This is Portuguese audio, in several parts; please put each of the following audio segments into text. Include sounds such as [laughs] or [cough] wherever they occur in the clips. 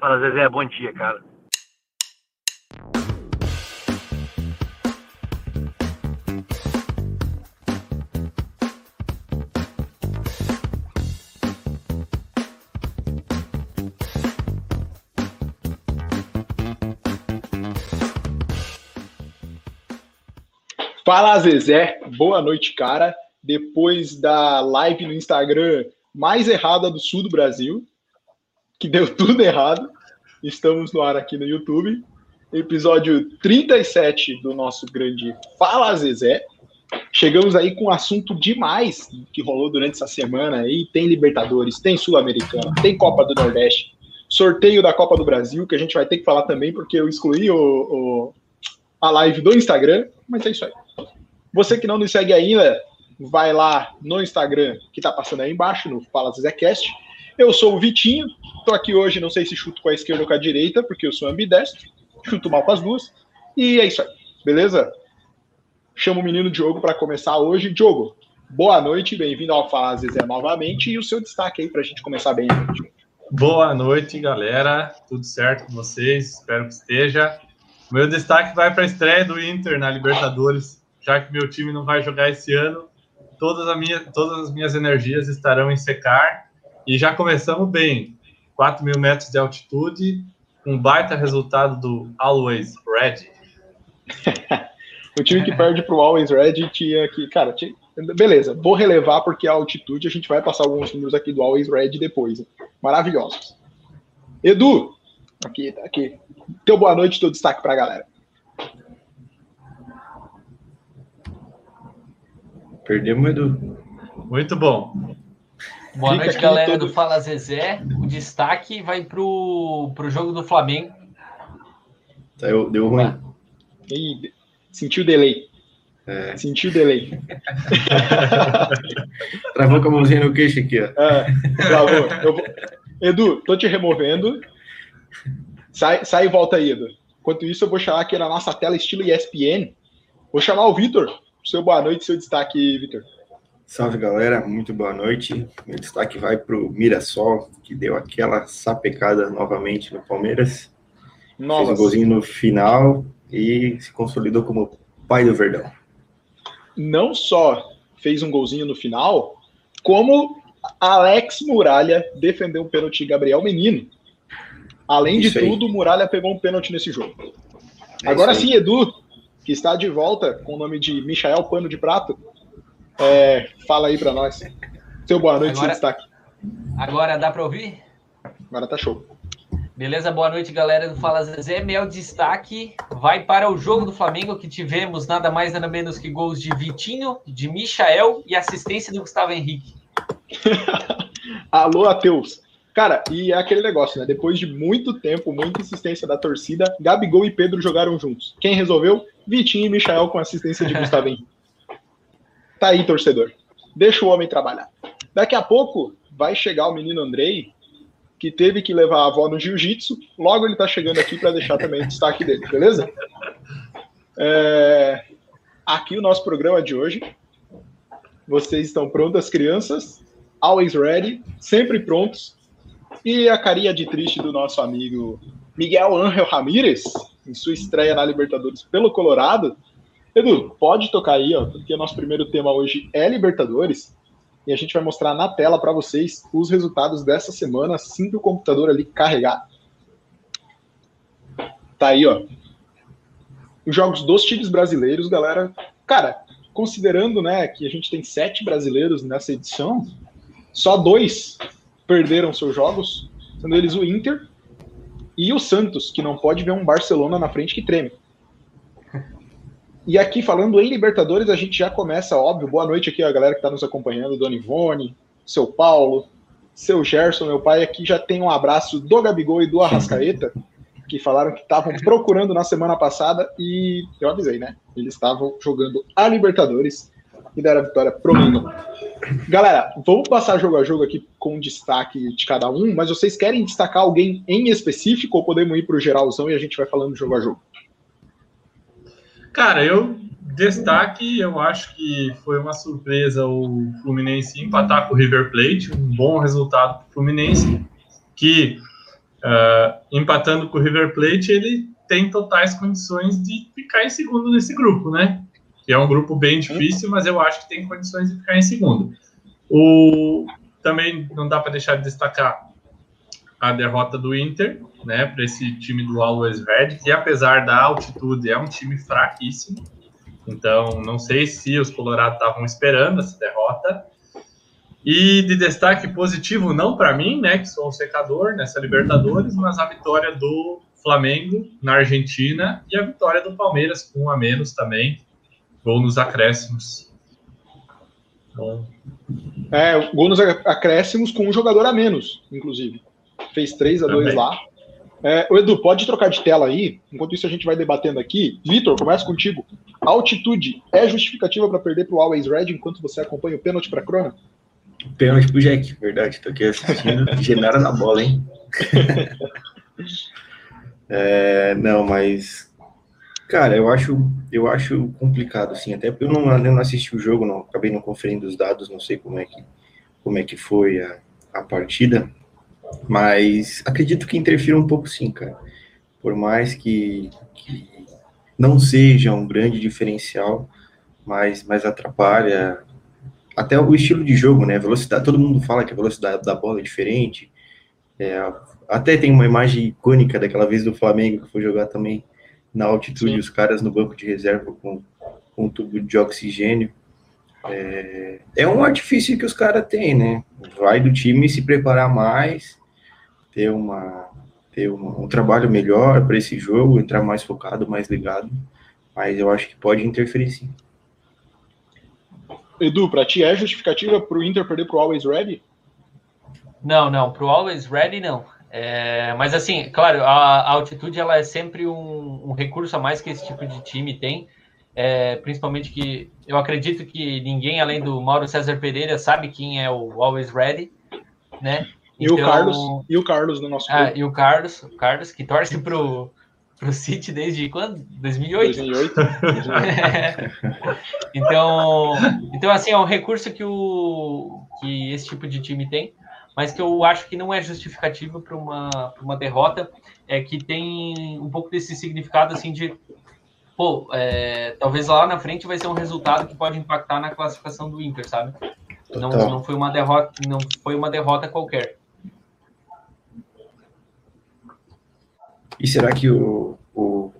Fala, Zezé, bom dia, cara. Fala, Zezé. Boa noite, cara. Depois da live no Instagram mais errada do sul do Brasil, que deu [laughs] tudo errado, estamos no ar aqui no YouTube. Episódio 37 do nosso grande Fala, Zezé. Chegamos aí com um assunto demais que rolou durante essa semana aí. Tem Libertadores, tem Sul-Americana, tem Copa do Nordeste, sorteio da Copa do Brasil, que a gente vai ter que falar também, porque eu excluí o, o a live do Instagram, mas é isso aí. Você que não nos segue ainda, vai lá no Instagram que tá passando aí embaixo, no Fala Zezecast. Eu sou o Vitinho, tô aqui hoje, não sei se chuto com a esquerda ou com a direita, porque eu sou ambidestro, chuto mal com as duas. E é isso aí, beleza? Chamo o menino Diogo para começar hoje. Diogo, boa noite, bem-vindo ao Fala Zezé novamente e o seu destaque aí para a gente começar bem. Boa noite, galera. Tudo certo com vocês? Espero que esteja. Meu destaque vai para a estreia do Inter na Libertadores já que meu time não vai jogar esse ano, todas, minha, todas as minhas energias estarão em secar. E já começamos bem. 4 mil metros de altitude, um baita resultado do Always Ready. [laughs] o time que perde para o Always Ready tinha que. Cara, tinha, beleza, vou relevar porque a altitude a gente vai passar alguns números aqui do Always Ready depois. Maravilhosos. Edu, aqui, tá aqui. Teu boa noite, teu destaque para a galera. Perdemos, Edu. Muito bom. Boa Fica noite, galera todo... do Fala Zezé. O destaque vai pro, pro jogo do Flamengo. Deu, deu ruim. E, sentiu o delay. É. Sentiu o delay. [laughs] travou com a mãozinha no queixo aqui, ó. É, travou. Vou... Edu, tô te removendo. Sai, sai e volta aí, Edu. Enquanto isso, eu vou chamar aqui na nossa tela estilo ESPN. Vou chamar o Vitor seu boa noite, seu destaque, Vitor. Salve, galera. Muito boa noite. Meu destaque vai para o Mirassol, que deu aquela sapecada novamente no Palmeiras. Nossa. Fez um golzinho no final e se consolidou como pai do Verdão. Não só fez um golzinho no final, como Alex Muralha defendeu um pênalti de Gabriel Menino. Além Isso de aí. tudo, Muralha pegou um pênalti nesse jogo. É Agora sim, Edu, que está de volta com o nome de Michael Pano de Prato. É, fala aí para nós. Seu boa noite, agora, seu destaque. Agora dá para ouvir? Agora tá show. Beleza, boa noite, galera do Fala Zezé. Meu destaque vai para o jogo do Flamengo, que tivemos nada mais nada menos que gols de Vitinho, de Michael e assistência do Gustavo Henrique. [laughs] Alô, Ateus. Cara, e é aquele negócio, né? Depois de muito tempo, muita insistência da torcida, Gabigol e Pedro jogaram juntos. Quem resolveu? Vitinho e Michael com assistência de Gustavo [laughs] Henrique. Tá aí, torcedor. Deixa o homem trabalhar. Daqui a pouco vai chegar o menino Andrei, que teve que levar a avó no jiu-jitsu. Logo ele tá chegando aqui para deixar também o destaque dele, beleza? É... Aqui o nosso programa de hoje. Vocês estão prontas, crianças? Always ready, sempre prontos e a carinha de triste do nosso amigo Miguel Ángel Ramírez, em sua estreia na Libertadores pelo Colorado. Edu, pode tocar aí, ó, porque o nosso primeiro tema hoje é Libertadores. E a gente vai mostrar na tela para vocês os resultados dessa semana, assim que o computador ali carregar. Tá aí, ó. Os jogos dos times brasileiros, galera. Cara, considerando né, que a gente tem sete brasileiros nessa edição, só dois perderam seus jogos, sendo eles o Inter e o Santos, que não pode ver um Barcelona na frente que treme. E aqui, falando em Libertadores, a gente já começa, óbvio. Boa noite aqui a galera que está nos acompanhando, Dona Ivone, seu Paulo, seu Gerson, meu pai. Aqui já tem um abraço do Gabigol e do Arrascaeta, que falaram que estavam procurando na semana passada e eu avisei, né? Eles estavam jogando a Libertadores e deram a vitória pro Mengão. Galera, vamos passar jogo a jogo aqui com destaque de cada um, mas vocês querem destacar alguém em específico ou podemos ir para o geralzão e a gente vai falando jogo a jogo? Cara, eu destaque, eu acho que foi uma surpresa o Fluminense empatar com o River Plate, um bom resultado para o Fluminense, que uh, empatando com o River Plate, ele tem totais condições de ficar em segundo nesse grupo, né? Que é um grupo bem difícil, mas eu acho que tem condições de ficar em segundo. O, também não dá para deixar de destacar a derrota do Inter, né, para esse time do Always Red, que apesar da altitude é um time fraquíssimo. Então, não sei se os Colorados estavam esperando essa derrota. E de destaque positivo, não para mim, né, que sou um secador nessa Libertadores, mas a vitória do Flamengo na Argentina e a vitória do Palmeiras com um a menos também, gol nos acréscimos. É, gol nos acréscimos com um jogador a menos, inclusive. Fez 3 a 2 lá. É, o Edu, pode trocar de tela aí? Enquanto isso, a gente vai debatendo aqui. Vitor, começa contigo. altitude é justificativa para perder para o Always Red enquanto você acompanha o pênalti para a Crona? Pênalti pro Jack, verdade. Tô aqui assistindo. [laughs] Genara na bola, hein? [laughs] é, não, mas. Cara, eu acho, eu acho complicado, assim. Até porque eu não, eu não assisti o jogo, não, acabei não conferindo os dados, não sei como é que, como é que foi a, a partida. Mas acredito que interfira um pouco sim, cara. Por mais que, que não seja um grande diferencial, mas, mas atrapalha até o estilo de jogo, né? Velocidade, todo mundo fala que a velocidade da bola é diferente. É, até tem uma imagem icônica daquela vez do Flamengo que foi jogar também na altitude, Sim. os caras no banco de reserva com, com um tubo de oxigênio. É, é um artifício que os caras têm, né? Vai do time se preparar mais, ter, uma, ter uma, um trabalho melhor para esse jogo, entrar mais focado, mais ligado. Mas eu acho que pode interferir sim. Edu, para ti é justificativa para o Inter perder para o Always Ready? Não, não, para o Always Ready não. É, mas assim, claro, a, a, altitude ela é sempre um, um, recurso a mais que esse tipo de time tem. É, principalmente que eu acredito que ninguém além do Mauro César Pereira sabe quem é o Always Ready, né? E então, o Carlos, e o Carlos no nosso ah, e o Carlos, o Carlos que torce pro pro City desde quando? 2008. 2008. [laughs] então, então assim, é um recurso que o que esse tipo de time tem, mas que eu acho que não é justificativo para uma pra uma derrota, é que tem um pouco desse significado assim de pô, é, talvez lá na frente vai ser um resultado que pode impactar na classificação do Inter, sabe? Não, não foi uma derrota, não foi uma derrota qualquer. E será que o, o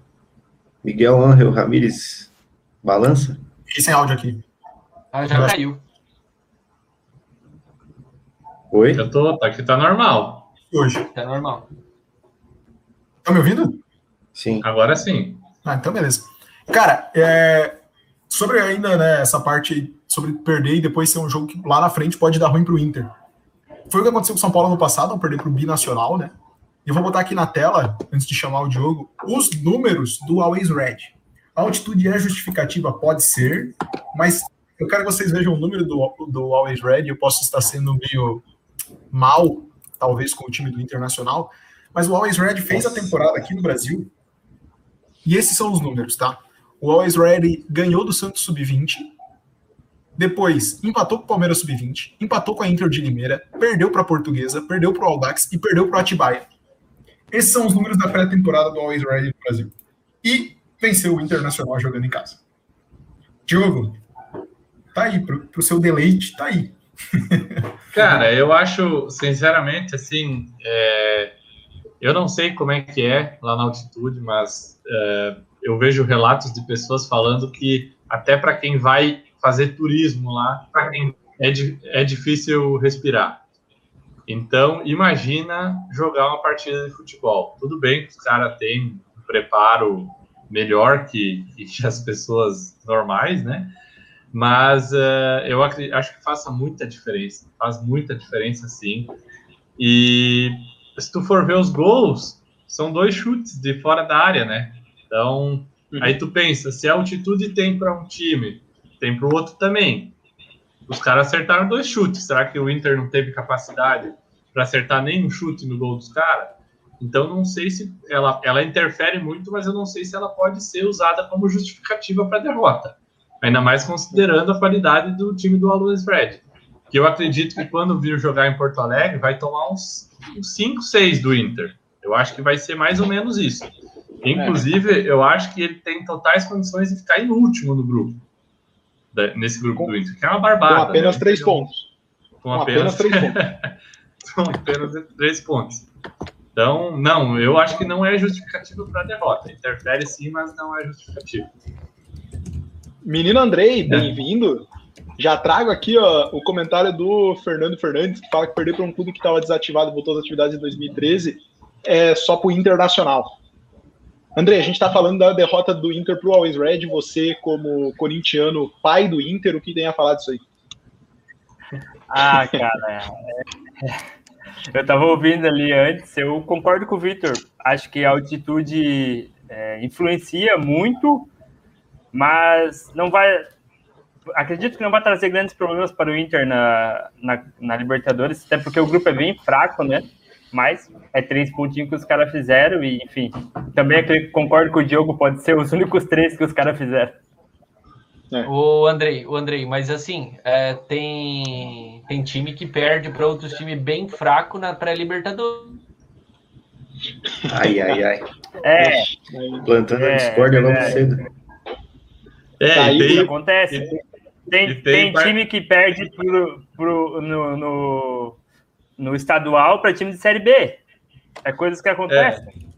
Miguel Ángel Ramírez balança? Fiquei sem áudio aqui. Ah, já caiu. Oi? Eu tô, tá aqui tá normal. Hoje. Tá normal. Tá me ouvindo? Sim. Agora sim. Ah, então beleza. Cara, é, sobre ainda né, essa parte sobre perder e depois ser um jogo que lá na frente pode dar ruim pro Inter. Foi o que aconteceu com o São Paulo no passado, ao perder pro Binacional, né? Eu vou botar aqui na tela, antes de chamar o Diogo, os números do Always Red. A altitude é justificativa? Pode ser, mas eu quero que vocês vejam o número do, do Always Red. Eu posso estar sendo meio mal, talvez, com o time do Internacional, mas o Always Red fez a temporada aqui no Brasil. E esses são os números, tá? O Always Red ganhou do Santos Sub-20, depois empatou com o Palmeiras Sub-20, empatou com a Inter de Limeira, perdeu para a Portuguesa, perdeu para o Aldax e perdeu para o Atibaia. Esses são os números da pré-temporada do Always Ready no Brasil. E venceu o Internacional jogando em casa. Diogo, tá aí, pro, pro seu deleite, tá aí. [laughs] Cara, eu acho, sinceramente, assim, é, eu não sei como é que é lá na altitude, mas eu vejo relatos de pessoas falando que até para quem vai fazer turismo lá, é, é difícil respirar. Então, imagina jogar uma partida de futebol. Tudo bem que os caras têm um preparo melhor que, que, [laughs] as pessoas normais, né? Mas uh, eu acho que faça muita diferença. Faz muita diferença, sim. E se tu for ver os gols, são dois chutes de fora da área, né? Então, uhum. aí tu pensa, se a altitude tem para um time, tem para o outro também os caras acertaram dois chutes. Será que o Inter não teve capacidade para acertar nenhum chute no gol dos caras? Então, não sei se ela, ela interfere muito, mas eu não sei se ela pode ser usada como justificativa para a derrota. Ainda mais considerando a qualidade do time do Alois Red. Que eu acredito que quando vir jogar em Porto Alegre, vai tomar uns 5, 6 do Inter. Eu acho que vai ser mais ou menos isso. Inclusive, eu acho que ele tem totais condições de ficar em último no grupo. Nesse grupo com, do Inter, que é uma barbada. Com apenas né? três pontos. Com, apenas, três pontos. [laughs] com apenas três pontos. Então, não, eu acho que não é justificativo para a derrota. Interfere sim, mas não é justificativo. Menino Andrei, é. bem-vindo. Já trago aqui ó, o comentário do Fernando Fernandes, que fala que perdeu para um clube que estava desativado, voltou às atividades em 2013, é só para o Internacional. André, a gente está falando da derrota do Inter para o Always Red. Você, como corintiano, pai do Inter, o que tem a falar disso aí? Ah, cara, é... Eu estava ouvindo ali antes, eu concordo com o Victor. Acho que a altitude é, influencia muito, mas não vai. Acredito que não vai trazer grandes problemas para o Inter na, na, na Libertadores, até porque o grupo é bem fraco, né? Mas é três pontinhos que os caras fizeram, e enfim. Também concordo com o Diogo, pode ser os [laughs] únicos três que os caras fizeram. É. O Andrei, o Andrei, mas assim, é, tem, tem time que perde para outros times bem fraco na pré-Libertadores. Ai, ai, ai. É. Plantando é, a discórdia logo é. cedo. É, tá aí, tem, acontece. Tem, tem, tem time que perde pro, pro, no, no, no estadual para time de Série B. É coisas que acontecem. É.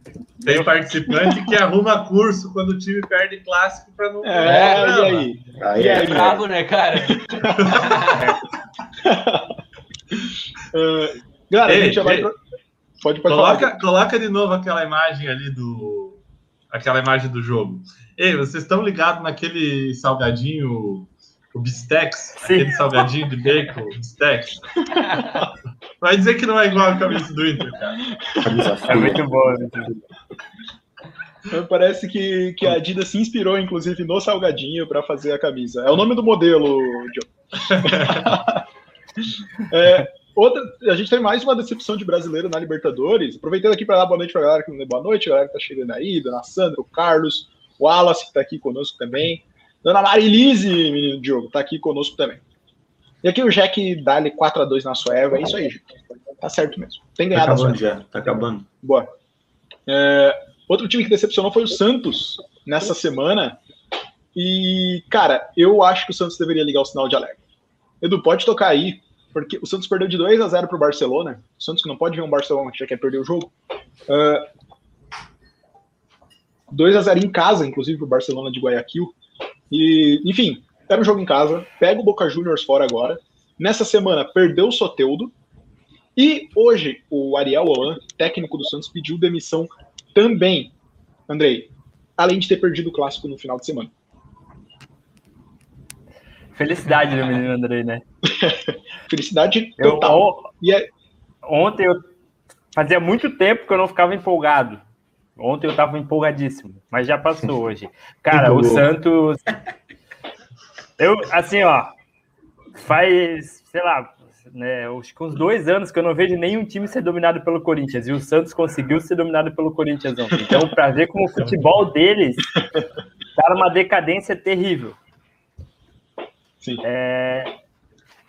Tem participante que arruma curso quando o time perde clássico para não. É, e aí? aí é, brabo, né, cara? uh, [laughs] galera, Ei, a gente já vai. Pra... Pode, pode coloca, falar. Coloca de novo aquela imagem ali do. Aquela imagem do jogo. Ei, vocês estão ligados naquele salgadinho, o Bistex? Aquele salgadinho de bacon, Bistex? Vai dizer que não é igual a camisa do Inter, cara. É muito boa. Né? Parece que, que a Adidas se inspirou, inclusive, no Salgadinho para fazer a camisa. É o nome do modelo, John. [laughs] é, outra, a gente tem mais uma decepção de brasileiro na Libertadores. Aproveitando aqui para dar boa noite para a galera que não deu boa noite, a galera que está chegando aí, Dona Sandra, o Carlos, o Wallace, que está aqui conosco também. Dona Marilise, menino Diogo, está aqui conosco também. E aqui o Jack dá-lhe 4x2 na sua erva. É isso aí, Jack. Tá certo mesmo. Tem ganhado tá acabando já, tá acabando. Boa. É, outro time que decepcionou foi o Santos nessa semana. E, cara, eu acho que o Santos deveria ligar o sinal de alerta. Edu, pode tocar aí, porque o Santos perdeu de 2 a 0 pro Barcelona. O Santos que não pode ver um Barcelona que já quer perder o jogo. Uh, 2 a 0 em casa, inclusive, pro Barcelona de Guayaquil. E, enfim, era um jogo em casa, pega o Boca Juniors fora agora. Nessa semana, perdeu o Soteudo. E hoje, o Ariel Holan, técnico do Santos, pediu demissão também. Andrei, além de ter perdido o clássico no final de semana. Felicidade do menino Andrei, né? [laughs] Felicidade total. Eu, é... Ontem eu fazia muito tempo que eu não ficava empolgado. Ontem eu estava empolgadíssimo, mas já passou [laughs] hoje. Cara, o Santos eu, assim, ó, faz, sei lá, né, acho que uns dois anos que eu não vejo nenhum time ser dominado pelo Corinthians, e o Santos conseguiu ser dominado pelo Corinthians ontem. Então, para ver como o futebol deles tá numa decadência terrível. Sim. É,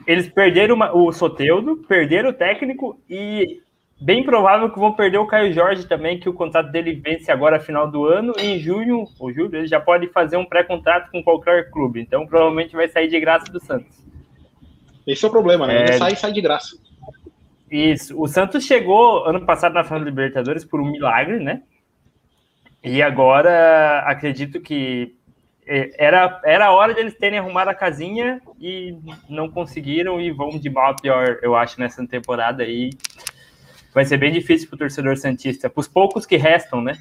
eles perderam uma, o Soteudo, perderam o técnico e bem provável que vão perder o Caio Jorge também, que o contrato dele vence agora final do ano. E em junho, ou julho, ele já pode fazer um pré-contrato com qualquer clube. Então provavelmente vai sair de graça do Santos. Esse é o problema, né? Ele é... sai sai de graça. Isso. O Santos chegou ano passado na final da Libertadores por um milagre, né? E agora acredito que é, era, era a hora deles terem arrumado a casinha e não conseguiram e vão de mal a pior, eu acho, nessa temporada aí vai ser bem difícil para o torcedor Santista, para os poucos que restam, né?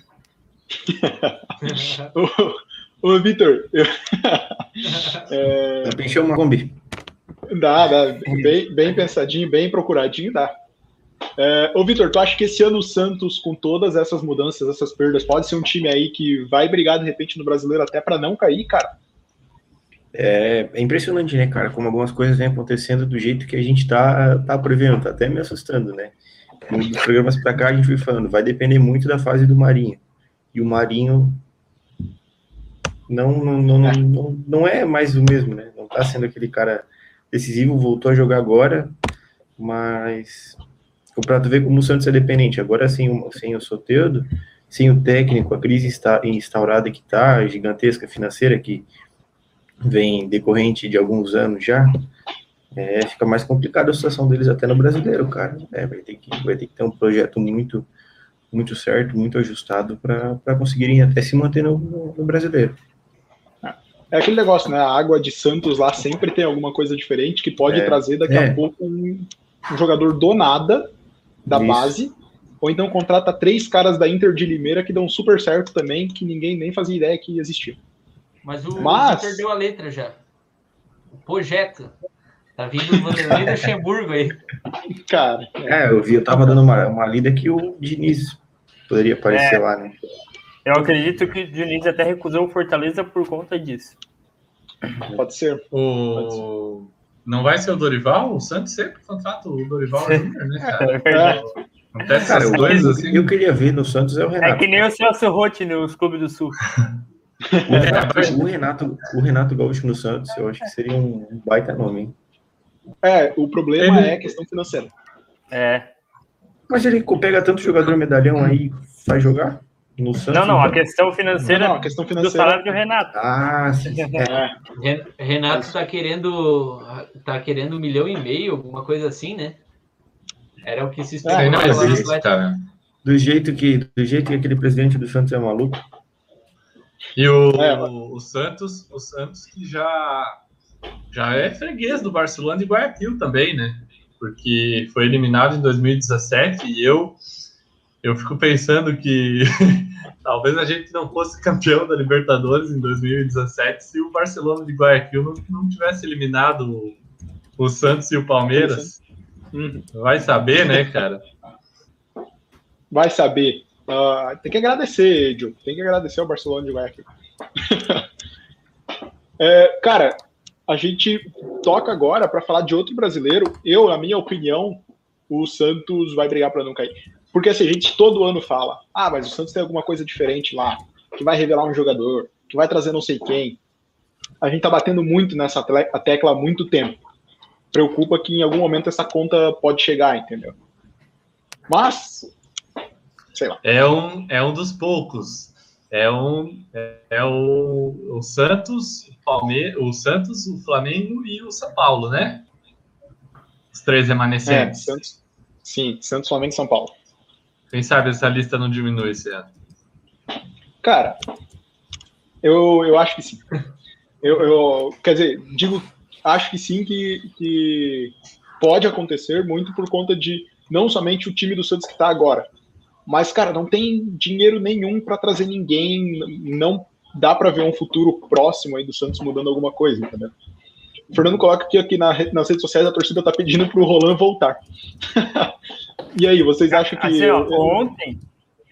[laughs] ô, ô Vitor, eu... [laughs] é... Dá uma Kombi. Dá, dá. Bem, bem pensadinho, bem procuradinho, dá. É, ô, Vitor, tu acha que esse ano o Santos, com todas essas mudanças, essas perdas, pode ser um time aí que vai brigar de repente no brasileiro até para não cair, cara? É, é, impressionante, né, cara? Como algumas coisas vêm acontecendo do jeito que a gente tá, tá prevendo, tá até me assustando, né? Nos programas para cá a gente foi falando, vai depender muito da fase do Marinho. E o Marinho não, não, não, não, não é mais o mesmo, né? Não tá sendo aquele cara decisivo, voltou a jogar agora, mas para tu ver como o Santos é dependente. Agora, sem, sem o Soteudo, sem o técnico, a crise está instaurada que está, gigantesca financeira, que vem decorrente de alguns anos já, é, fica mais complicada a situação deles até no brasileiro, cara. É, vai, ter que, vai ter que ter um projeto muito, muito certo, muito ajustado para conseguirem até se manter no, no, no brasileiro. É aquele negócio, né? A água de Santos lá sempre tem alguma coisa diferente que pode é, trazer daqui é. a pouco um, um, jogador do nada da Isso. base, ou então contrata três caras da Inter de Limeira que dão super certo também, que ninguém nem fazia ideia que existia. Mas o Mas... perdeu a letra já. O projeto. Tá vindo o Vanderlei do Luxemburgo aí. Cara. É, eu vi, eu tava dando uma, uma lida que o Diniz poderia aparecer é. lá, né? Eu acredito que o Diniz até recusou o Fortaleza por conta disso. Pode ser. O... Pode ser. Não vai ser o Dorival? O Santos sempre contrata o Dorival Júnior, né, cara? É. Acontece cara, essas coisas assim. Eu queria ver no Santos é o Renato. É que nem o Celso Rotti nos Clubes do Sul. O Renato, o Renato, o Renato Gaúcho no Santos, eu acho que seria um baita nome, hein? É, o problema ele... é a questão financeira. É. Mas ele pega tanto jogador medalhão aí faz jogar? No Santos, não, não, então? a questão financeira, não, não, a questão financeira do salário do Renato. Ah, sim. [laughs] É. Renato está querendo, tá querendo um milhão e meio, alguma coisa assim, né? Era o que se esperava. É, não existe, cara. Do jeito, que, do jeito que aquele presidente do Santos é maluco. E o, é, o Santos, o Santos que já, já é freguês do Barcelona e Guayaquil também, né? Porque foi eliminado em 2017 e eu eu fico pensando que [laughs] talvez a gente não fosse campeão da Libertadores em 2017 se o Barcelona de Guayaquil não, não tivesse eliminado o, o Santos e o Palmeiras. Uhum. Vai saber, né, cara? Vai saber. Uh, tem que agradecer, Edil. Tem que agradecer ao Barcelona de Guayaquil. [laughs] é, cara, a gente toca agora para falar de outro brasileiro. Eu, na minha opinião, o Santos vai brigar para não cair. Porque assim, a gente todo ano fala: ah, mas o Santos tem alguma coisa diferente lá, que vai revelar um jogador, que vai trazer não sei quem. A gente tá batendo muito nessa tecla há muito tempo. Preocupa que em algum momento essa conta pode chegar, entendeu? Mas, sei lá. É um, é um dos poucos. É um é, o, o Santos, o Palmeiras, o Santos, o Flamengo e o São Paulo, né? Os três remanescentes. É, Santos, sim, Santos, Flamengo e São Paulo. Quem sabe essa lista não diminui esse ano? Cara, eu, eu acho que sim. Eu, eu, quer dizer, digo, acho que sim que, que pode acontecer muito por conta de não somente o time do Santos que está agora, mas, cara, não tem dinheiro nenhum para trazer ninguém, não dá para ver um futuro próximo aí do Santos mudando alguma coisa, entendeu? O Fernando coloca que aqui na, nas redes sociais a torcida tá pedindo pro Roland voltar. [laughs] e aí, vocês acham que. Assim, ó, ontem,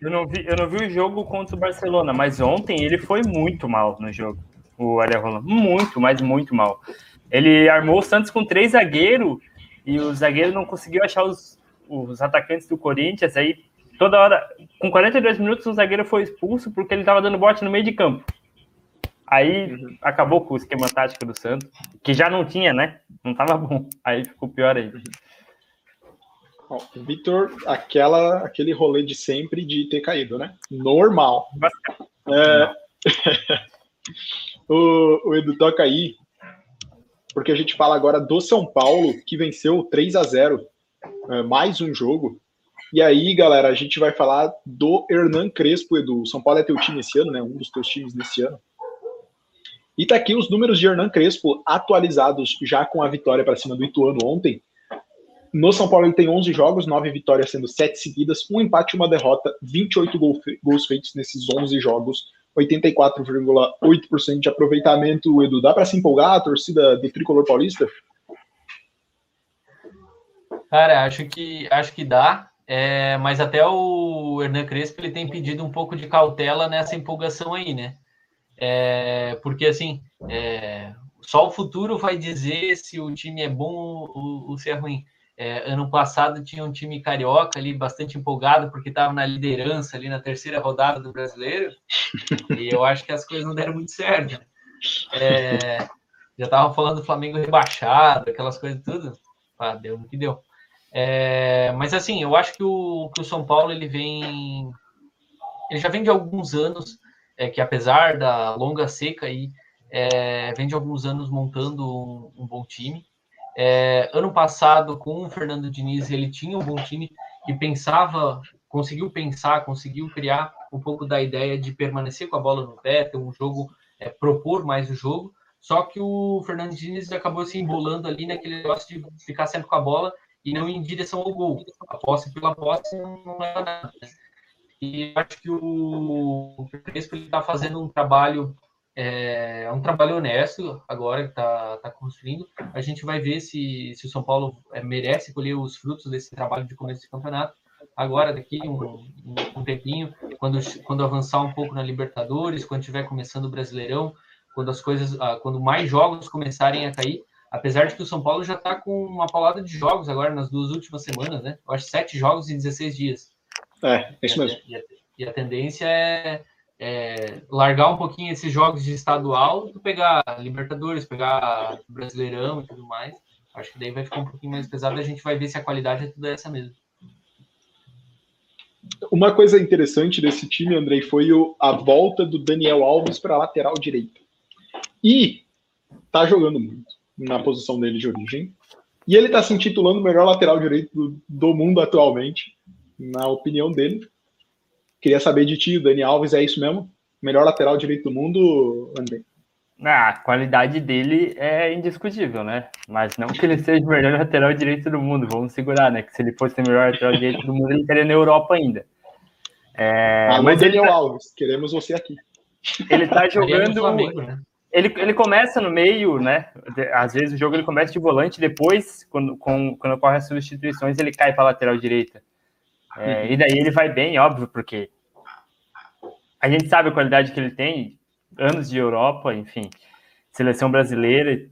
eu não, vi, eu não vi o jogo contra o Barcelona, mas ontem ele foi muito mal no jogo, o Ariel Roland. Muito, mas muito mal. Ele armou o Santos com três zagueiros e o zagueiro não conseguiu achar os, os atacantes do Corinthians. Aí, toda hora, com 42 minutos, o zagueiro foi expulso porque ele estava dando bote no meio de campo. Aí uhum. acabou com o esquema tático do Santos, que já não tinha, né? Não tava bom. Aí ficou pior. Bom, Vitor, aquela, aquele rolê de sempre de ter caído, né? Normal. É... [laughs] o, o Edu toca aí, porque a gente fala agora do São Paulo, que venceu 3 a 0 é, mais um jogo. E aí, galera, a gente vai falar do Hernan Crespo, Edu. São Paulo é teu time esse ano, né? Um dos teus times desse ano. E tá aqui os números de Hernan Crespo atualizados já com a vitória para cima do Ituano ontem. No São Paulo ele tem 11 jogos, 9 vitórias sendo 7 seguidas, um empate e uma derrota, 28 gols feitos nesses 11 jogos, 84,8% de aproveitamento. Edu, dá para se empolgar a torcida do Tricolor Paulista? Cara, acho que acho que dá, é, mas até o Hernan Crespo ele tem pedido um pouco de cautela nessa empolgação aí, né? É, porque assim, é, só o futuro vai dizer se o time é bom ou, ou se é ruim. É, ano passado tinha um time carioca ali bastante empolgado porque estava na liderança ali na terceira rodada do brasileiro e eu acho que as coisas não deram muito certo. É, já estava falando do Flamengo rebaixado, aquelas coisas tudo. Ah, deu no que deu. É, mas assim, eu acho que o, que o São Paulo ele vem. Ele já vem de alguns anos, é, que apesar da longa seca aí, é, vem de alguns anos montando um, um bom time. É, ano passado, com o Fernando Diniz, ele tinha um bom time e pensava, conseguiu pensar, conseguiu criar um pouco da ideia de permanecer com a bola no pé, ter um jogo, é, propor mais o jogo. Só que o Fernando Diniz acabou se embolando ali naquele negócio de ficar sempre com a bola e não em direção ao gol. A posse pela posse não leva nada. Né? E acho que o Crespo está fazendo um trabalho é, é um trabalho honesto agora que está tá construindo. A gente vai ver se, se o São Paulo é, merece colher os frutos desse trabalho de começo de campeonato. Agora, daqui um, um, tempinho, quando, quando avançar um pouco na Libertadores, quando estiver começando o Brasileirão, quando as coisas, ah, quando mais jogos começarem a cair, apesar de que o São Paulo já está com uma paulada de jogos agora nas duas últimas semanas, né? Eu acho sete jogos em 16 dias. É, é isso mesmo. E a, e a tendência é, é, largar um pouquinho esses jogos de estadual, tu pegar Libertadores, pegar Brasileirão e tudo mais. Acho que daí vai ficar um pouquinho mais pesado e a gente vai ver se a qualidade é tudo essa mesmo. Uma coisa interessante desse time, Andrei, foi o, a volta do Daniel Alves para lateral direita. E tá jogando muito na posição dele de origem. E ele está se intitulando o melhor lateral direito do, do mundo atualmente, na opinião dele. Queria saber de ti, Dani Alves, é isso mesmo? Melhor lateral direito do mundo, André? Ah, a qualidade dele é indiscutível, né? Mas não que ele seja o melhor lateral direito do mundo, vamos segurar, né? Que se ele fosse o melhor lateral direito do mundo, ele estaria na Europa ainda. É, Alô, mas Daniel ele tá... Alves, queremos você aqui. Ele tá jogando. Flamengo, né? Ele, ele começa no meio, né? Às vezes o jogo ele começa de volante, depois, quando, com, quando ocorre as substituições, ele cai para a lateral direita. É, uhum. E daí ele vai bem, óbvio, porque a gente sabe a qualidade que ele tem, anos de Europa, enfim, seleção brasileira.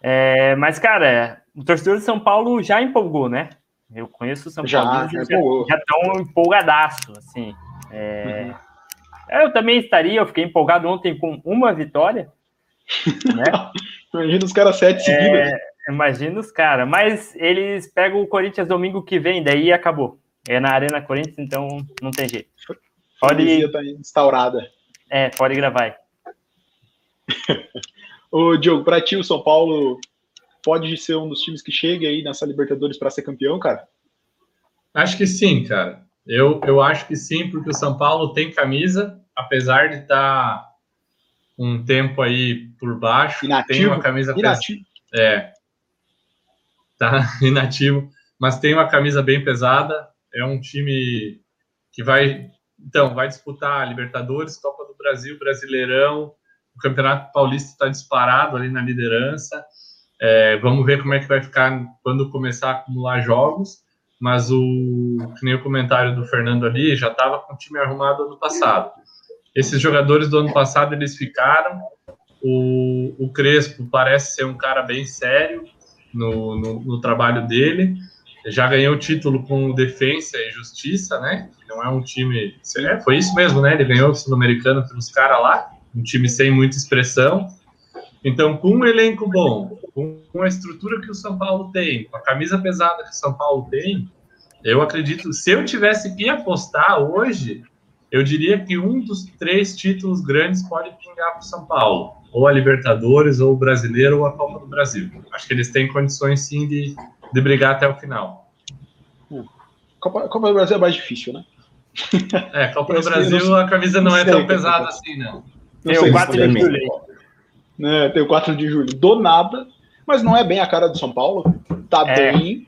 É, mas, cara, o torcedor de São Paulo já empolgou, né? Eu conheço o São Paulo, já, já estão empolgadaço, assim. É, uhum. Eu também estaria, eu fiquei empolgado ontem com uma vitória. [laughs] Né? Imagina os caras sete é, seguidas. Imagina os caras, mas eles pegam o Corinthians domingo que vem, daí acabou. É na Arena Corinthians, então não tem jeito. Pode. Tá instaurada. É, pode gravar. [laughs] Ô, Diogo, para ti, o São Paulo pode ser um dos times que chegue aí nessa Libertadores para ser campeão, cara? Acho que sim, cara. Eu, eu acho que sim, porque o São Paulo tem camisa, apesar de estar tá um tempo aí por baixo, inativo, tem uma camisa inativo. É. Tá [laughs] inativo, mas tem uma camisa bem pesada. É um time que vai, então, vai disputar a Libertadores, Copa do Brasil, Brasileirão. O Campeonato Paulista está disparado ali na liderança. É, vamos ver como é que vai ficar quando começar a acumular jogos mas o que nem o comentário do Fernando ali já estava com o time arrumado ano passado. Esses jogadores do ano passado eles ficaram. O, o Crespo parece ser um cara bem sério no, no, no trabalho dele. Já ganhou o título com Defensa e Justiça, né? Não é um time. É, foi isso mesmo, né? Ele ganhou o Sul-Americano pelos caras lá, um time sem muita expressão. Então, com um elenco bom, com a estrutura que o São Paulo tem, com a camisa pesada que o São Paulo tem, eu acredito, se eu tivesse que apostar hoje, eu diria que um dos três títulos grandes pode pingar para o São Paulo, ou a Libertadores, ou o Brasileiro, ou a Copa do Brasil. Acho que eles têm condições sim de, de brigar até o final. Copa, Copa do Brasil é mais difícil, né? É, Copa do Brasil a camisa não, não é tão pesada assim, não. Tem o 4 de julho. É, tem o 4 de julho. Do nada, mas não é bem a cara do São Paulo. Tá é. bem.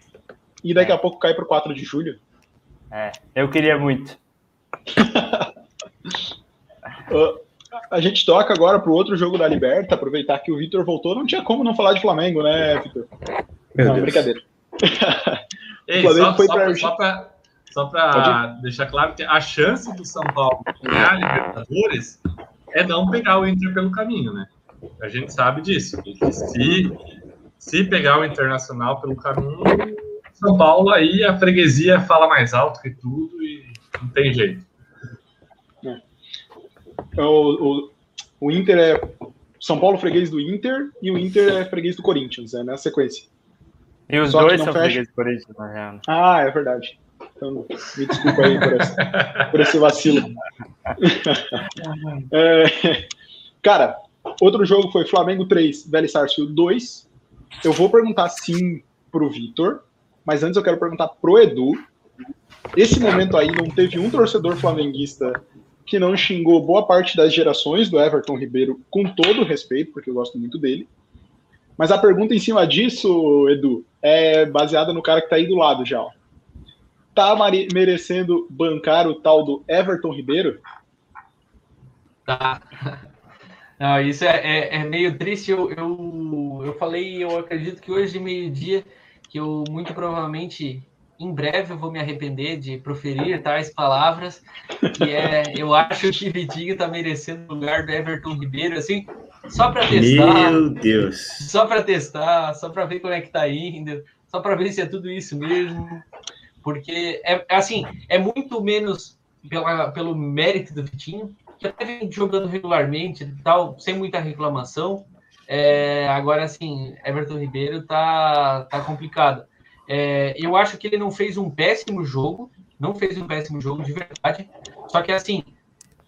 E daqui a pouco cai para o 4 de julho. É, eu queria muito. [laughs] uh, a gente toca agora para o outro jogo da Liberta, aproveitar que o Vitor voltou. Não tinha como não falar de Flamengo, né, Vitor? Não, Deus. brincadeira. [laughs] Ei, o Flamengo só, foi só para só para deixar claro que a chance do São Paulo ganhar a Libertadores é não pegar o Inter pelo caminho, né? A gente sabe disso. Se se pegar o Internacional pelo caminho, São Paulo aí a freguesia fala mais alto que tudo e não tem jeito. É. O, o, o Inter é São Paulo freguês do Inter e o Inter é freguês do Corinthians, é na sequência. E os Só dois são fecha. fregueses Corinthians, na real. Ah, é verdade. Então, me desculpa aí por esse, por esse vacilo. [laughs] É, cara, outro jogo foi Flamengo 3, Vélez Sarsfield 2. Eu vou perguntar sim pro Vitor, mas antes eu quero perguntar pro Edu. Esse momento aí não teve um torcedor flamenguista que não xingou boa parte das gerações do Everton Ribeiro, com todo respeito, porque eu gosto muito dele. Mas a pergunta em cima disso, Edu, é baseada no cara que tá aí do lado já. Ó. Tá merecendo bancar o tal do Everton Ribeiro? Tá. Não, isso é, é- é meio triste. Eu, eu, eu falei, eu acredito que hoje, meio-dia, que eu muito provavelmente, em breve, eu vou me arrepender de proferir tais palavras. Que é, eu acho que Vitinho tá merecendo o lugar do Everton Ribeiro, assim, só para testar. Meu Deus. Só para testar, só para ver como é que tá indo, só para ver se é tudo isso mesmo. Porque é é assim, é muito menos pela, pelo mérito do Vitinho, que até jogando regularmente e tal, sem muita reclamação. É, agora, assim, Everton Ribeiro tá, tá complicado. É, eu acho que ele não fez um péssimo jogo, não fez um péssimo jogo de verdade. Só que, assim,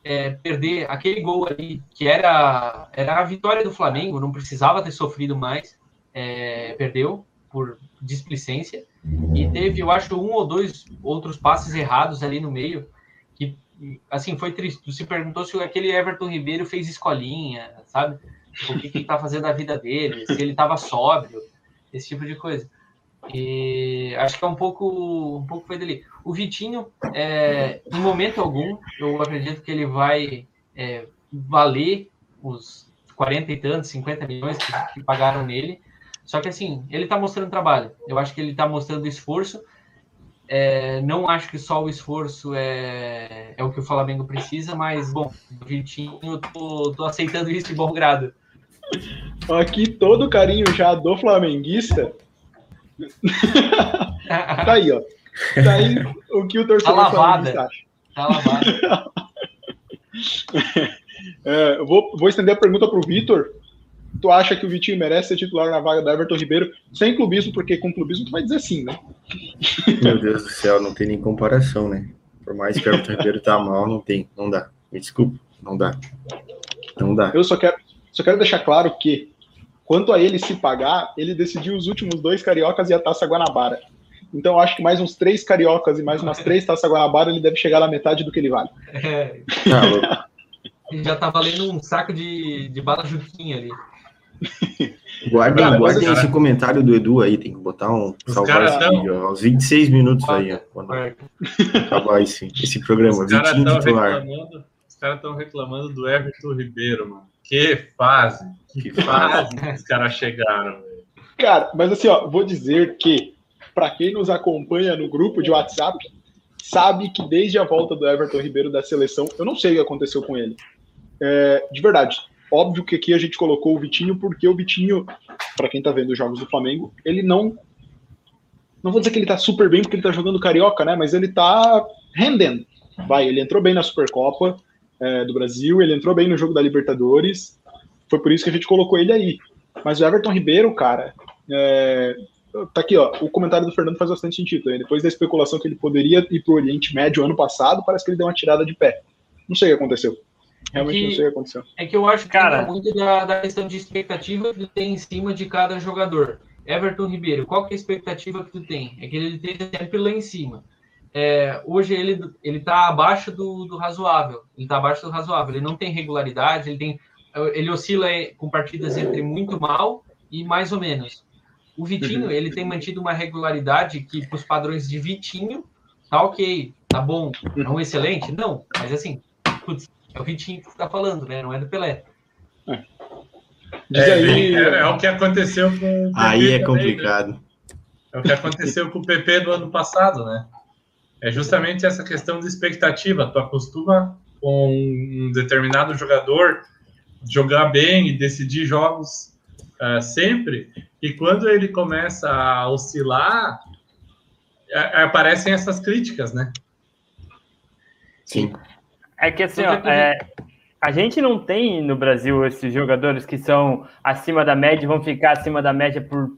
é, perder aquele gol ali, que era, era a vitória do Flamengo, não precisava ter sofrido mais, é, perdeu por displicência. E teve, eu acho, um ou dois outros passes errados ali no meio, assim, foi triste. Tu se perguntou se aquele Everton Ribeiro fez escolinha, sabe? O que, que tá fazendo da vida dele, se ele tava sóbrio, esse tipo de coisa. E acho que é um pouco, um pouco foi dele. O Vitinho, é, em momento algum, eu acredito que ele vai é, valer os 40 e tantos, 50 milhões que, que pagaram nele. Só que assim, ele tá mostrando trabalho. Eu acho que ele tá mostrando esforço. É, não acho que só o esforço é, é o que o Flamengo precisa, mas bom, Vitinho, eu tô, tô aceitando isso de bom grado. Aqui todo o carinho já do flamenguista. [laughs] Tá aí, ó. Tá aí o que o torcedor Tá lavada. acha. Tá lavado. [laughs] É, vou, vou estender a pergunta pro Vitor. Tu acha que o Vitinho merece ser titular na vaga do Everton Ribeiro sem clubismo? Porque com clubismo tu vai dizer sim, né? Meu Deus do céu, não tem nem comparação, né? Por mais que o Everton Ribeiro tá mal, não tem, não dá. Me desculpa, não dá. Não dá. Eu só quero, só quero deixar claro que, quanto a ele se pagar, ele decidiu os últimos dois cariocas e a taça Guanabara. Então eu acho que mais uns três cariocas e mais umas três taças Guanabara, ele deve chegar na metade do que ele vale. É, Tá louco. já tá valendo um saco de, de bala juquinha ali. Guardem, Cara, guardem cara- esse comentário do Edu aí, tem que botar um. Os Salvar esse tão- vídeo, aos 26 minutos aí, ó, quando acabar esse, esse programa. Os caras estão reclamando, os caras estão reclamando do Everton Ribeiro, mano. Que fase, Que que fase que os caras chegaram. velho. Cara, mas assim, ó, vou dizer que, para quem nos acompanha no grupo de WhatsApp, sabe que desde a volta do Everton Ribeiro da seleção, eu não sei o que aconteceu com ele. É, de verdade. Óbvio que aqui a gente colocou o Vitinho, porque o Vitinho, para quem tá vendo os jogos do Flamengo, ele não. Não vou dizer que ele tá super bem porque ele tá jogando carioca, né? Mas ele tá rendendo. Vai, ele entrou bem na Supercopa é, do Brasil, ele entrou bem no jogo da Libertadores. Foi por isso que a gente colocou ele aí. Mas o Everton Ribeiro, cara, é, tá aqui, ó. O comentário do Fernando faz bastante sentido. também. Depois da especulação que ele poderia ir pro Oriente Médio ano passado, parece que ele deu uma tirada de pé. Não sei o que aconteceu. Realmente Que- não sei o que aconteceu. É que eu acho que Cara. muito da, da questão de expectativa que tu tem em cima de cada jogador. Everton Ribeiro, qual que é a expectativa que tu tem? É que ele esteja sempre lá em cima. É, hoje ele ele está abaixo do, do razoável. Ele está abaixo do razoável. Ele não tem regularidade. Ele tem ele oscila com partidas entre muito mal e mais ou menos. O Vitinho ele tem mantido uma regularidade que para os padrões de Vitinho tá ok, tá bom, é um excelente, não, mas assim, putz, é o Vitinho que está falando, né? Não é do Pelé. É, aí. é- é o que aconteceu com o PP Aí é também, né? complicado. É o que aconteceu com o PP do ano passado, né? É justamente essa questão de expectativa. Tu acostuma com um determinado jogador jogar bem e decidir jogos ah, sempre, e quando ele começa a oscilar, a- aparecem essas críticas, né? Sim. É que assim, ó, que- é, a gente não tem no Brasil esses jogadores que são acima da média e vão ficar acima da média por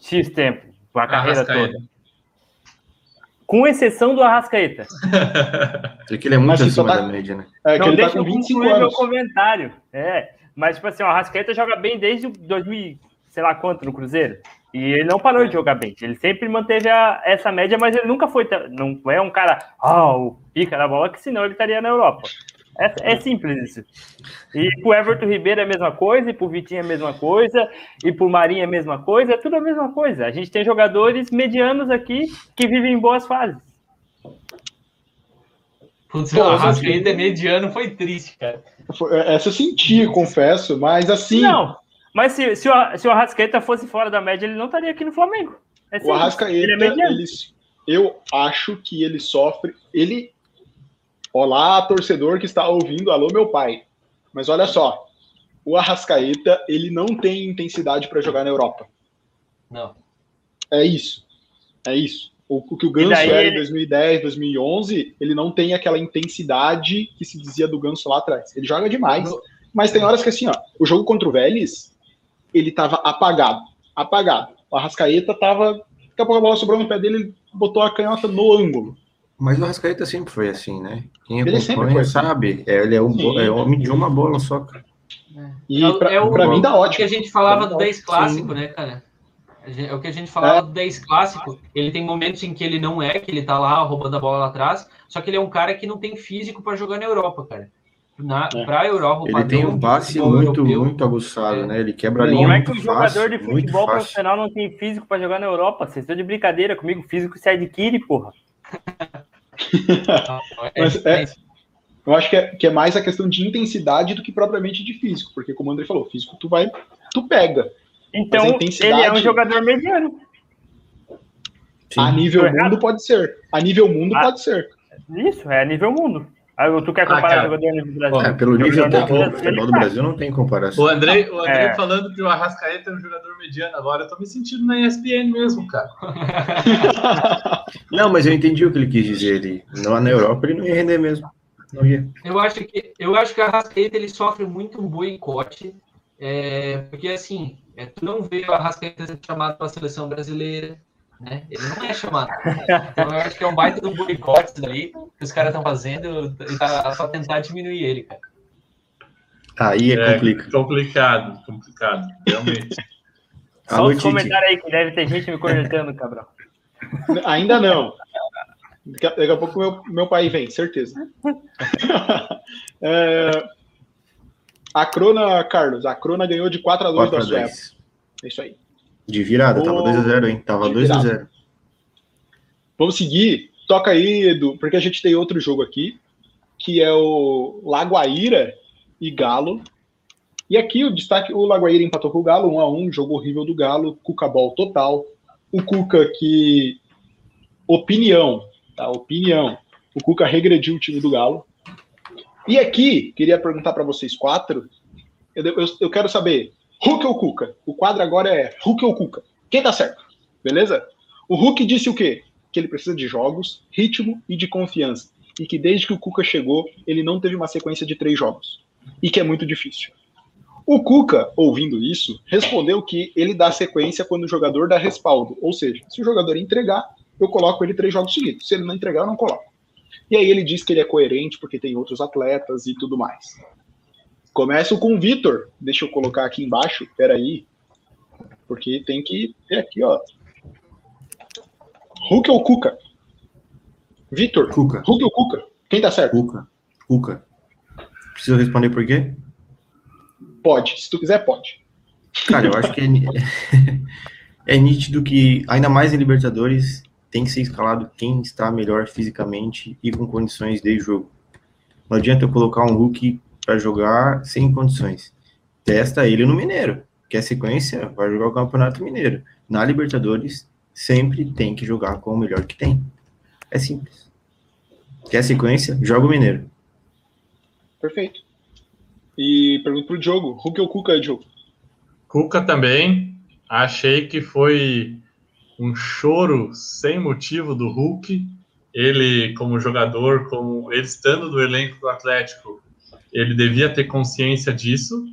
X tempo. a carreira toda. Com exceção do Arrascaeta. [laughs] Porque ele é muito acima tá... da média, né? É, que Não ele tá com 25 anos. meu comentário. É, mas, tipo assim, o Arrascaeta joga bem desde 2000, sei lá quanto, no Cruzeiro. E ele não parou de jogar bem. Ele sempre manteve a, essa média, mas ele nunca foi. Não é um cara, ah, oh, o pica da bola, que senão ele estaria na Europa. É, é simples isso. E pro Everton Ribeiro é a mesma coisa, e pro Vitinho é a mesma coisa, e pro Marinho é a mesma coisa, é tudo a mesma coisa. A gente tem jogadores medianos aqui que vivem em boas fases. Putz, o Arrascaeta mediano foi triste, cara. É, essa eu senti, confesso, mas assim. Não, mas se, se, o, se o Arrascaeta fosse fora da média, ele não estaria aqui no Flamengo. É o Arrascaeta, ele é mediano. Ele, eu acho que ele sofre. Ele Olá, torcedor que está ouvindo, alô, meu pai. Mas olha só, o Arrascaeta, ele não tem intensidade para jogar na Europa. Não. É isso. É isso. O, o que o Ganso era ele... em 2010, 2011, ele não tem aquela intensidade que se dizia do Ganso lá atrás. Ele joga demais, mas tem horas que assim, ó, o jogo contra o Vélez, ele tava apagado, apagado. O Arrascaeta tava, daqui a pouco a bola sobrou no pé dele, ele botou a canhota no ângulo. Mas o Arrascaeta sempre foi assim, né? Quem ele sempre foi. sabe. É, ele é o, é homem de uma bola só, cara. É. E é, pra, é o, pra mim dá ótimo. O que a gente falava do 10 clássico, né, cara? É o que a gente falava é. do 10 clássico. Ele tem momentos em que ele não é, que ele tá lá roubando a bola lá atrás, só que ele é um cara que não tem físico para jogar na Europa, cara. É. Pra Europa, ele tem um passe muito, europeu, muito aguçado, é. né? Ele quebra a linha. Como é que o jogador de futebol profissional não tem físico para jogar na Europa? Vocês estão de brincadeira comigo? Físico se adquire, porra. [laughs] Mas é, eu acho que é, que é mais a questão de intensidade do que propriamente de físico, porque como o André falou, físico tu vai, tu pega. Então, ele é um jogador mediano. Sim. A nível Tô mundo pode ser. A nível mundo ah, pode ser. Isso, é a nível mundo. Aí tu quer comparar ah, jogador nível do Brasil? É, pelo nível técnico do futebol do Brasil não tem comparação. O André, o é. falando que o Arrascaeta é um jogador mediano agora, eu tô me sentindo na ESPN mesmo, cara. [laughs] não, mas eu entendi o que ele quis dizer ali. Lá na Europa ele não ia render mesmo. Não ia. Eu acho que eu acho que o Arrascaeta ele sofre muito um boicote, é, porque assim, é, tu não vê o Arrascaeta sendo chamado para a seleção brasileira, né? Ele não é chamado. Então eu acho que é um baita do boicote daí que os caras estão fazendo para tá, tentar diminuir ele, cara. Aí é, é complicado. complicado, complicado, realmente. [laughs] Só os comentários aí que deve ter gente me cornetando, Cabral. Ainda não. Daqui a pouco meu, meu pai vem, certeza. [laughs] é, a Crona, Carlos, a Crona ganhou de 4 a 2 da Suécia. É isso aí. De virada, tava 2x0, hein? Tava 2x0. Vamos seguir. Toca aí, Edu, porque a gente tem outro jogo aqui, que é o Lagoaíra e Galo. E aqui o destaque, o Lagoaíra empatou com o Galo, 1 a 1 jogo horrível do Galo, Cuca Ball total. O Cuca que opinião, tá? Opinião. O Cuca regrediu o time do Galo. E aqui, queria perguntar para vocês quatro, eu, eu, eu quero saber, Hulk ou Cuca? O quadro agora é Hulk ou Cuca? Quem tá certo? Beleza? O Hulk disse o quê? Que ele precisa de jogos, ritmo e de confiança. E que desde que o Cuca chegou, ele não teve uma sequência de três jogos. E que é muito difícil. O Cuca, ouvindo isso, respondeu que ele dá sequência quando o jogador dá respaldo. Ou seja, se o jogador entregar, eu coloco ele três jogos seguidos. Se ele não entregar, eu não coloco. E aí ele diz que ele é coerente porque tem outros atletas e tudo mais. Começo com o Vitor. Deixa eu colocar aqui embaixo. Peraí. Porque tem que ter aqui, ó. Hulk ou Cuca? Vitor. Cuca. Hulk ou Cuca? Quem tá certo? Cuca. Cuca. Preciso responder por quê? Pode. Se tu quiser, pode. Cara, eu acho que é, [laughs] é nítido que, ainda mais em Libertadores, tem que ser escalado quem está melhor fisicamente e com condições de jogo. Não adianta eu colocar um Hulk para jogar sem condições. Testa ele no Mineiro. Quer sequência? Vai jogar o Campeonato Mineiro. Na Libertadores, sempre tem que jogar com o melhor que tem. É simples. Quer sequência? Joga o Mineiro. Perfeito. E pergunto pro Diogo. Hulk ou Cuca, Diogo? Cuca também. Achei que foi um choro sem motivo do Hulk. Ele, como jogador, como ele estando no elenco do Atlético, ele devia ter consciência disso.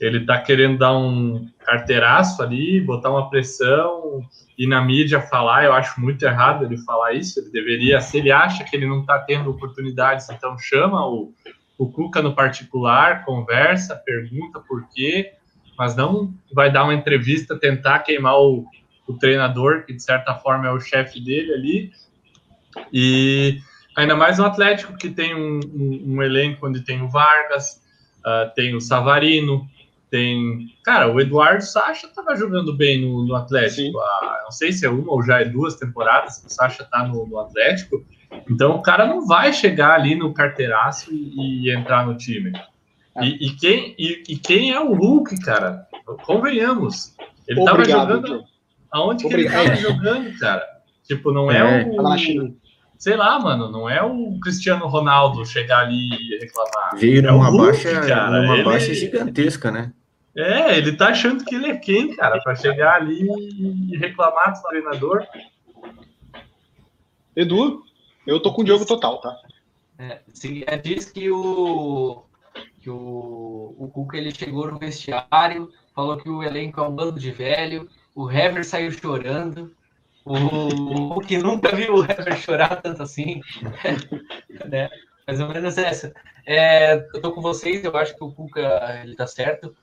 ele tá querendo dar um carteiraço ali, botar uma pressão e na mídia falar. Eu acho muito errado ele falar isso. Ele deveria, se ele acha que ele não tá tendo oportunidades, então chama o, o Cuca no particular, conversa, pergunta por quê, mas não vai dar uma entrevista, tentar queimar o, o treinador, que de certa forma é o chefe dele ali. E ainda mais um Atlético que tem um, um, um elenco onde tem o Vargas, uh, tem o Savarino, tem. Cara, o Eduardo Sacha estava jogando bem no, no Atlético. Ah, não sei se é uma ou já é duas temporadas que o Sacha está no, no, Atlético. Então o cara não vai chegar ali no carteiraço e, e entrar no time. É. E, e quem, e, e, quem é o Hulk, cara? Convenhamos. Ele estava jogando. Aonde Obrigado. que ele estava jogando, cara? Tipo, não é, é o. Sei lá, mano, não é o Cristiano Ronaldo chegar ali e reclamar. Veio é numa, Hulk, baixa, cara. numa ele... baixa gigantesca, né? É, ele tá achando que ele é quem, cara, para chegar ali e reclamar do treinador. Edu, eu tô com o Diogo total, tá? É, sim, é, diz que o que o, o Cuca ele chegou no vestiário, falou que o elenco é um bando de velho, o Hever saiu chorando, o, que nunca viu o Hever chorar tanto assim, [laughs] né? Mais ou menos essa. É, eu tô com vocês, eu acho que o Cuca ele tá certo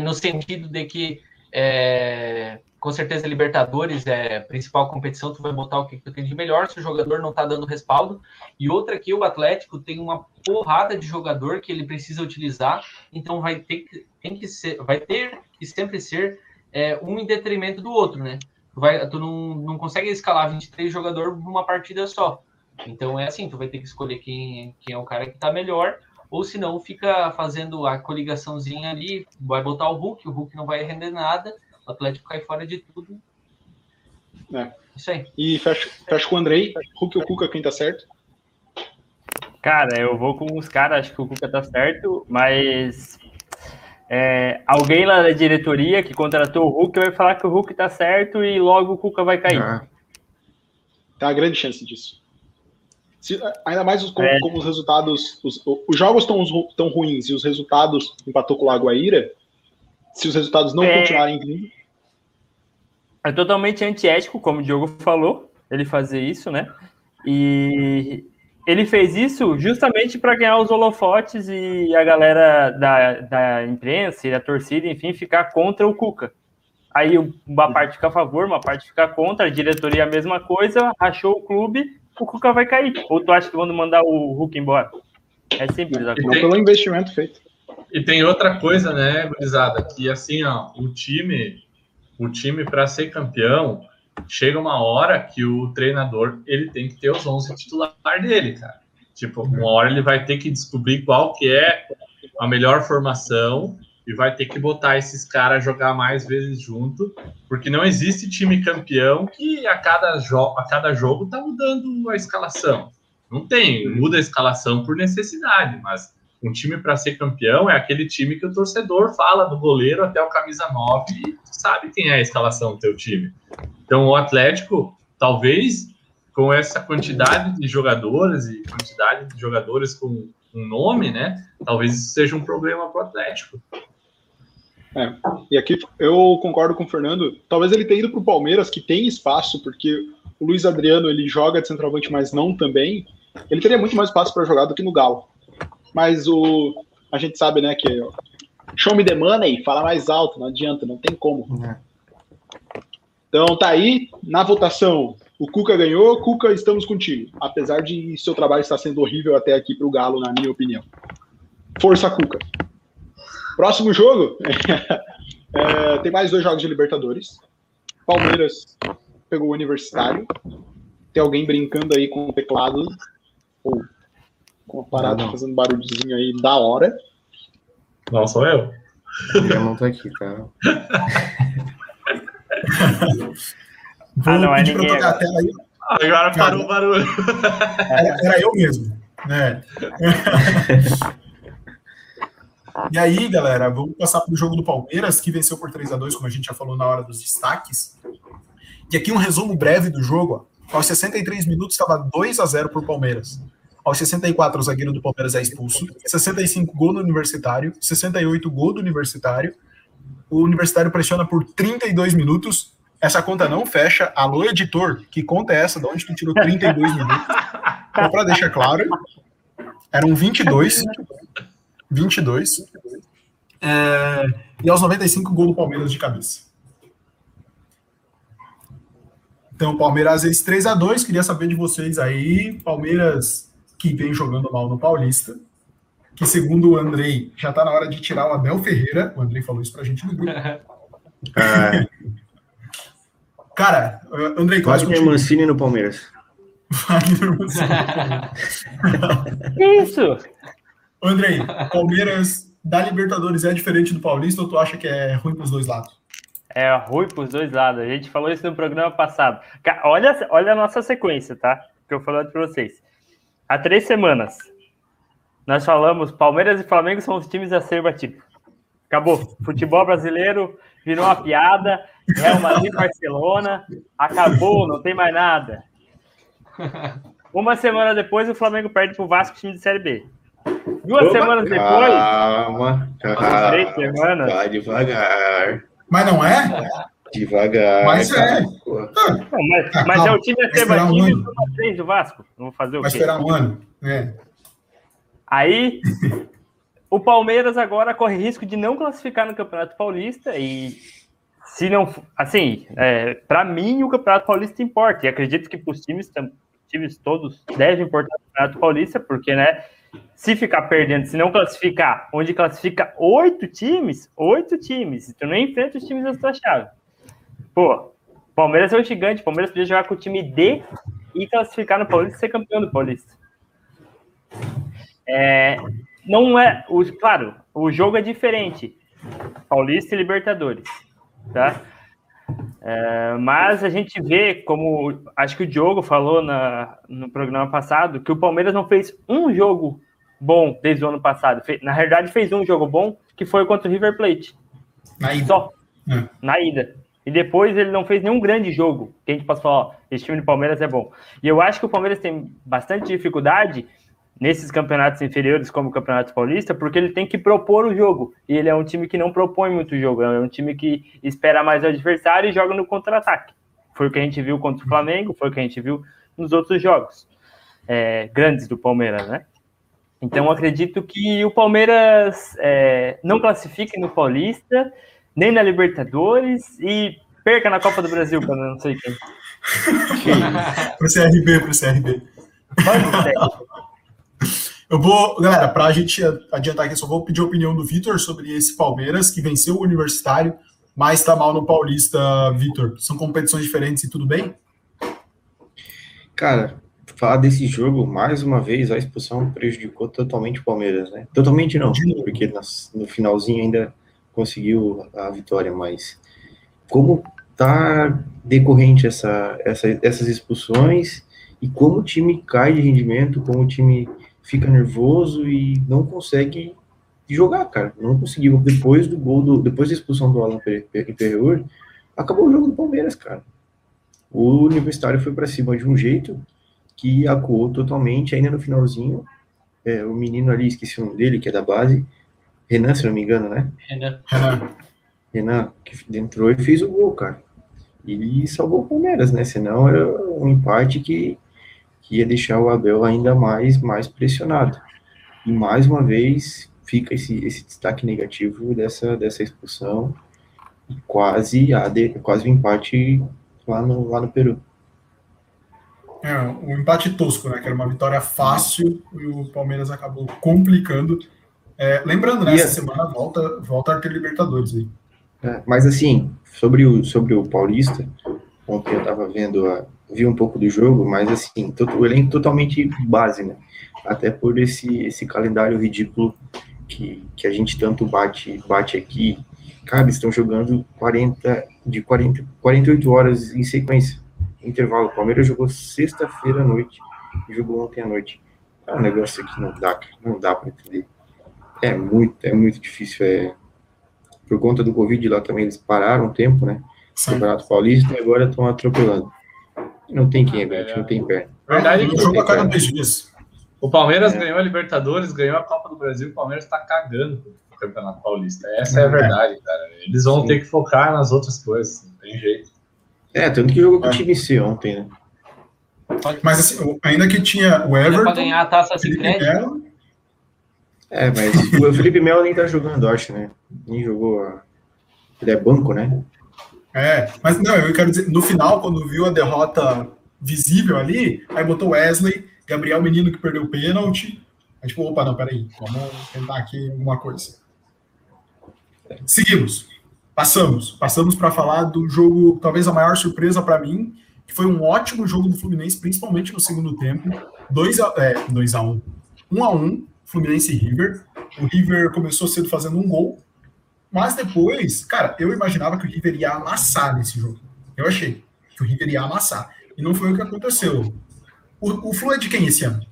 no sentido de que é, com certeza Libertadores é a principal competição, tu vai botar o que tu tem de melhor se o jogador não tá dando respaldo. E outra que o Atlético tem uma porrada de jogador que ele precisa utilizar, então vai ter que, tem que ser, vai ter que sempre ser é, um em detrimento do outro, né? Tu, vai, tu não, não consegue escalar 23 jogadores numa partida só. Então é assim, tu vai ter que escolher quem, quem é o cara que tá melhor ou se não, fica fazendo a coligaçãozinha ali, vai botar o Hulk, o Hulk não vai render nada, o Atlético cai fora de tudo. É. Isso aí. E fecha, fecha com o Andrei, Hulk ou Cuca, quem tá certo? Cara, eu vou com os caras, acho que o Cuca tá certo, mas é, alguém lá da diretoria que contratou o Hulk vai falar que o Hulk tá certo e logo o Cuca vai cair. Ah. Tá a grande chance disso. Se, ainda mais os, como, é. como, os resultados. Os, os jogos estão tão ruins e os resultados empatou com o Lagoaíra. Se os resultados não é. continuarem vindo. É totalmente antiético, como o Diogo falou, ele fazer isso, né? E ele fez isso justamente para ganhar os holofotes e a galera da, da imprensa e da torcida, enfim, ficar contra o Cuca. Aí uma parte fica a favor, uma parte fica contra, a diretoria a mesma coisa, rachou o clube o Cuca vai cair. Ou tu acha que vão mandar o Hulk embora? É simples. Não tem, pelo investimento feito. E tem outra coisa, né, gurizada, que assim, ó, o time, o time para ser campeão, chega uma hora que o treinador, ele tem que ter os 11 titulares dele, cara. Tipo, uma hora ele vai ter que descobrir qual que é a melhor formação e vai ter que botar esses caras jogar mais vezes junto, porque não existe time campeão que a cada, a cada jogo tá mudando a escalação. Não tem, muda a escalação por necessidade, mas um time para ser campeão é aquele time que o torcedor fala do goleiro até o camisa 9 e sabe quem é a escalação do teu time. Então o Atlético, talvez com essa quantidade de jogadores e quantidade de jogadores com um nome, né? Talvez isso seja um problema para o Atlético. É. E aqui eu concordo com o Fernando. Talvez ele tenha ido para o Palmeiras, que tem espaço, porque o Luiz Adriano ele joga de centroavante, mas não também. Ele teria muito mais espaço para jogar do que no Galo. Mas o a gente sabe, né, que show me the money, fala mais alto, não adianta, não tem como. É. Então tá aí, na votação, o Cuca ganhou, Cuca, estamos contigo. Apesar de seu trabalho estar sendo horrível até aqui para o Galo, na minha opinião. Força, Cuca. Próximo jogo. [laughs] é, tem mais dois jogos de Libertadores. Palmeiras pegou o Universitário. Tem alguém brincando aí com o teclado. Ou com a parada fazendo barulhozinho aí da hora. Não, sou eu. Eu não tô aqui, cara. ah, não, é ninguém. Pra a tela aí. Agora parou o barulho. Era, era eu mesmo. Né? [laughs] E aí, galera, vamos passar para o jogo do Palmeiras, que venceu por 3 a 2 como a gente já falou na hora dos destaques. E aqui um resumo breve do jogo. Ó. Aos 63 minutos estava 2 a 0 para o Palmeiras. Aos 64, o zagueiro do Palmeiras é expulso. 65, gol do Universitário. 68, gol do Universitário. O Universitário pressiona por 32 minutos. Essa conta não fecha. Alô, editor, que conta é essa? De onde tu tirou 32 minutos? Então, para deixar claro, eram 22. 22. É, e aos 95, gol do Palmeiras de cabeça. Então, Palmeiras vezes 3 a 2 Queria saber de vocês aí. Palmeiras que vem jogando mal no Paulista. Que, segundo o Andrei, já está na hora de tirar o Abel Ferreira. O Andrei falou isso pra gente no grupo. [laughs] É. Cara, Andrei, Wagner Mancini no Palmeiras. Wagner Mancini. que isso? Andrei, Palmeiras da Libertadores é diferente do Paulista ou tu acha que é ruim para os dois lados? É ruim para os dois lados. A gente falou isso no programa passado. Olha, olha a nossa sequência, tá? Que eu falei para vocês. Há três semanas, nós falamos Palmeiras e Flamengo são os times a ser batido. Acabou. Futebol brasileiro virou uma piada. Real Madrid Barcelona. Acabou, não tem mais nada. Uma semana depois, o Flamengo perde para o Vasco, time de Série B. Duas Opa, semanas depois. Calma, calma. Três semanas. Vai devagar. Mas não é? Devagar. Mas é. Não, mas, ah, mas é o time a ser batido um três do Vasco. Vamos fazer o Vai quê? Vai esperar um ano. É. Aí, o Palmeiras agora corre risco de não classificar no Campeonato Paulista e se não, assim, é, para mim o Campeonato Paulista importa e acredito que para os times, times todos devem importar o Campeonato Paulista porque, né, se ficar perdendo, se não classificar, onde classifica oito times, oito times, tu não enfrenta os times da sua chave. Pô, Palmeiras é um gigante, Palmeiras podia jogar com o time D e classificar no Paulista e ser campeão do Paulista. É, não é, o, claro, o jogo é diferente, Paulista e Libertadores, tá? É, mas a gente vê, como acho que o Diogo falou na, no programa passado, que o Palmeiras não fez um jogo bom desde o ano passado. Na realidade, fez um jogo bom, que foi contra o River Plate. Na ida. Só. É. Na ida. E depois ele não fez nenhum grande jogo que a gente possa falar, ó, esse time do Palmeiras é bom. E eu acho que o Palmeiras tem bastante dificuldade nesses campeonatos inferiores, como o Campeonato Paulista, porque ele tem que propor o jogo. E ele é um time que não propõe muito jogo, é um time que espera mais o adversário e joga no contra-ataque. Foi o que a gente viu contra o Flamengo, foi o que a gente viu nos outros jogos é, grandes do Palmeiras, né? Então, acredito que o Palmeiras é, não classifique no Paulista, nem na Libertadores e perca na Copa do Brasil, para não sei quem. para o CRB, para o CRB. Eu vou, galera, para a gente adiantar aqui, só vou pedir a opinião do Vitor sobre esse Palmeiras, que venceu o Universitário, mas está mal no Paulista, Vitor. São competições diferentes e tudo bem? Cara, falar desse jogo, mais uma vez, a expulsão prejudicou totalmente o Palmeiras, né? Totalmente não, porque no finalzinho ainda conseguiu a vitória, mas como tá decorrente essa, essa, essas expulsões e como o time cai de rendimento, como o time fica nervoso e não consegue jogar, cara. Não conseguiu. Depois do gol, do, depois da expulsão do Alan Perrior, acabou o jogo do Palmeiras, cara. O Universitário foi para cima de um jeito que acuou totalmente, ainda no finalzinho. É, o menino ali, esqueci o nome dele, que é da base, Renan, se não me engano, né? Renan. Renan, que entrou e fez o gol, cara. E salvou o Palmeiras, né? Senão era um empate que que ia deixar o Abel ainda mais, mais pressionado. E mais uma vez fica esse, esse destaque negativo dessa, dessa expulsão e quase, a de, quase o um empate lá no, lá no Peru. É, um empate tosco, né? Que era uma vitória fácil e o Palmeiras acabou complicando. É, lembrando, né? Essa semana volta, volta a ter Libertadores aí. É, mas assim, sobre o, sobre o Paulista, ontem eu estava vendo a, vi um pouco do jogo, mas assim, o elenco totalmente base, né? Até por esse, esse calendário ridículo que, que a gente tanto bate, bate aqui. Cara, eles estão jogando 40, de 40, 48 horas em sequência, intervalo. O Palmeiras jogou sexta-feira à noite e jogou ontem à noite. É um negócio que não dá, não dá para entender. É muito, é muito difícil. É... Por conta do Covid lá também eles pararam um tempo, né? Campeonato Paulista e agora estão atropelando. Não tem quem, ah, não tem perna. Verdade, o jogo a cada dois dias. O Palmeiras é. ganhou a Libertadores, ganhou a Copa do Brasil, o Palmeiras está cagando o Campeonato Paulista. Essa é a verdade, cara. Eles vão Sim. ter que focar nas outras coisas, não tem jeito. É, tanto que jogou com o time C ontem, né? Mas assim, ainda que tinha o Everton. Pra ganhar a taça sem crédito. É, mas o Felipe Melo nem tá jogando, acho, né? Nem jogou. Ele é banco, né? É, mas não, eu quero dizer, no final, quando viu a derrota visível ali, aí botou Wesley, Gabriel Menino que perdeu o pênalti. Aí, tipo, opa, não, peraí, vamos tentar aqui alguma coisa. Seguimos. Passamos. Passamos para falar do jogo, talvez a maior surpresa para mim, que foi um ótimo jogo do Fluminense, principalmente no segundo tempo. 2 a 1 é, dois a 1 um. um a 1 um, Fluminense e River. O River começou cedo fazendo um gol, mas depois, cara, eu imaginava que o River ia amassar nesse jogo. Eu achei que o River ia amassar. E não foi o que aconteceu. O, o Flu é de quem esse ano?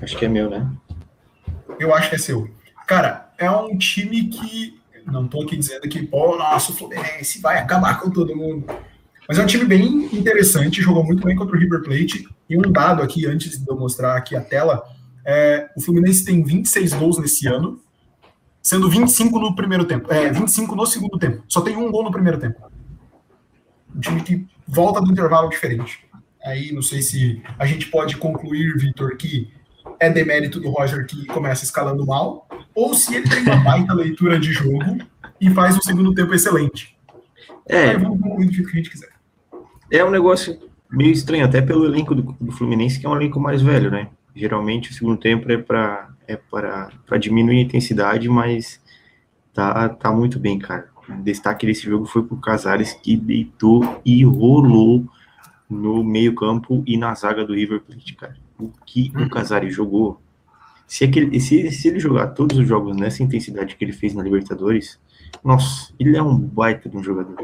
Acho que é meu, né? Eu acho que é seu. Cara, é um time que. Não tô aqui dizendo que, pô, nossa, o Fluminense vai acabar com todo mundo. Mas é um time bem interessante, jogou muito bem contra o River Plate. E um dado aqui, antes de eu mostrar aqui a tela, é, o Fluminense tem 26 gols nesse ano, sendo 25 no primeiro tempo. É, 25 no segundo tempo. Só tem um gol no primeiro tempo. Um time que volta do intervalo diferente. Aí não sei se a gente pode concluir, Vitor, que é demérito do Roger que começa escalando mal, ou se ele tem uma baita leitura de jogo e faz um segundo tempo excelente. É. Aí vamos concluir do jeito que a gente quiser. É um negócio meio estranho, até pelo elenco do, do Fluminense, que é um elenco mais velho, né? Geralmente o segundo tempo é para é para diminuir a intensidade, mas tá, tá muito bem, cara. O destaque desse jogo foi pro Casares, que deitou e rolou no meio-campo e na zaga do River Plate, cara. O que o Casares jogou. Se, aquele, se, se ele jogar todos os jogos nessa intensidade que ele fez na Libertadores, nossa, ele é um baita de um jogador.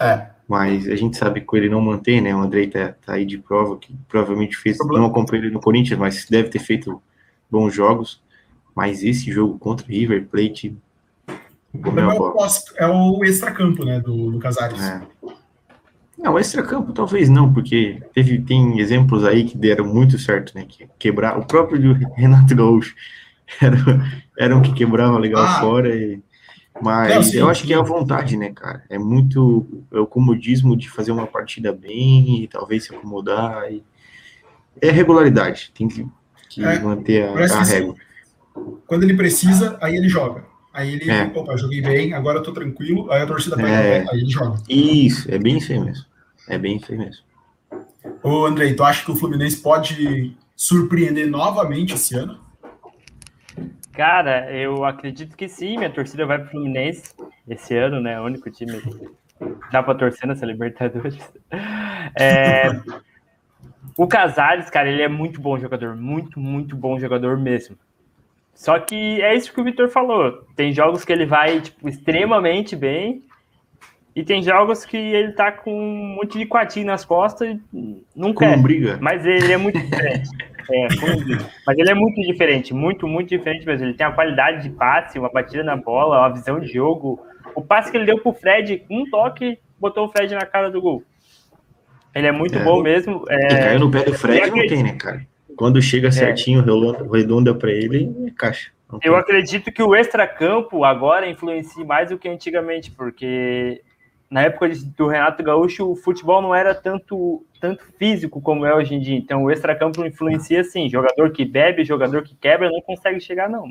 É. Mas a gente sabe que ele não mantém, né? O Andrei tá, tá aí de prova, que provavelmente fez, não acompanhou ele no Corinthians, mas deve ter feito bons jogos. Mas esse jogo contra o River Plate. O problema é o, é o extracampo, né? Do, do Casares. É. Não, extra-campo talvez não, porque teve, tem exemplos aí que deram muito certo, né? Que quebrar o próprio [laughs] Renato Gaúcho era, era um que quebrava legal ah, fora. E, mas não, sim, eu acho que é a vontade, né, cara? É muito é o comodismo de fazer uma partida bem e talvez se acomodar. E, é regularidade, tem que, que é, manter a, a régua. Quando ele precisa, aí ele joga. Aí ele, é. opa, joguei bem, agora eu tô tranquilo, aí a torcida pega, é. aí ele joga. Isso, é bem isso aí mesmo. É bem isso aí mesmo. Ô, Andrei, tu acha que o Fluminense pode surpreender novamente esse ano? Cara, eu acredito que sim. Minha torcida vai pro Fluminense esse ano, né? O único time que dá pra torcer nessa Libertadores. [laughs] É... o Casares, cara, ele é muito bom jogador. Muito, muito bom jogador mesmo. Só que é isso que o Vitor falou. Tem jogos que ele vai, tipo, extremamente bem e tem jogos que ele tá com um monte de quatinho nas costas e não quer. briga. Mas ele é muito diferente. é, mas ele é muito diferente, muito, muito diferente mesmo. Ele tem a qualidade de passe, uma batida na bola, uma visão de jogo. O passe que ele deu pro Fred, um toque, botou o Fred na cara do gol. Ele é muito é, bom mesmo. É... Caiu no pé do Fred, não tem, né, cara? Quando chega é. certinho, é. redonda para ele, é caixa. Eu acredito que o extracampo agora influencia mais do que antigamente, porque na época do Renato Gaúcho, o futebol não era tanto, tanto físico como é hoje em dia. Então, o extracampo influencia sim. Jogador que bebe, jogador que quebra, não consegue chegar, não.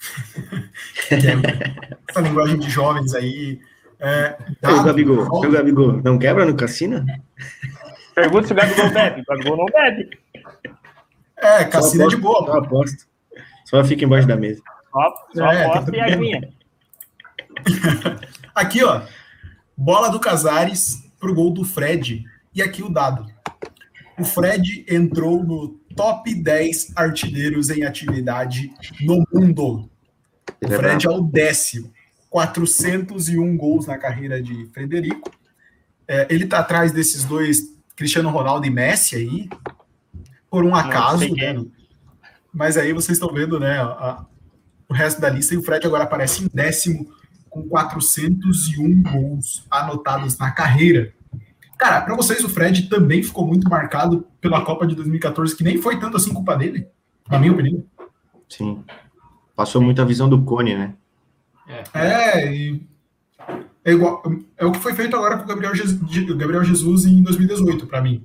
[laughs] Essa linguagem de jovens aí. É, dado, o Gabigol, o Gabigol não quebra no cassino? Pergunta se o Gabigol bebe. O Gabigol não bebe. É, cassino é de boa. Só aposto. Só fica embaixo da mesa. Só, só é, aposta e aguinha. [laughs] Aqui, ó. Bola do Casares pro gol do Fred. E aqui o dado. O Fred entrou no top 10 artilheiros em atividade no mundo. O Fred é o décimo. 401 gols na carreira de Frederico. É, ele tá atrás desses dois, Cristiano Ronaldo e Messi aí, por um acaso, né? Mas aí vocês estão vendo, né, a, o resto da lista, e o Fred agora aparece em décimo com 401 gols anotados na carreira. Cara, para vocês, o Fred também ficou muito marcado pela Copa de 2014, que nem foi tanto assim culpa dele, na minha opinião. Sim. Passou muita visão do Cone, né? É, é e é igual, é o que foi feito agora com o Gabriel Jesus, Gabriel Jesus em 2018, para mim.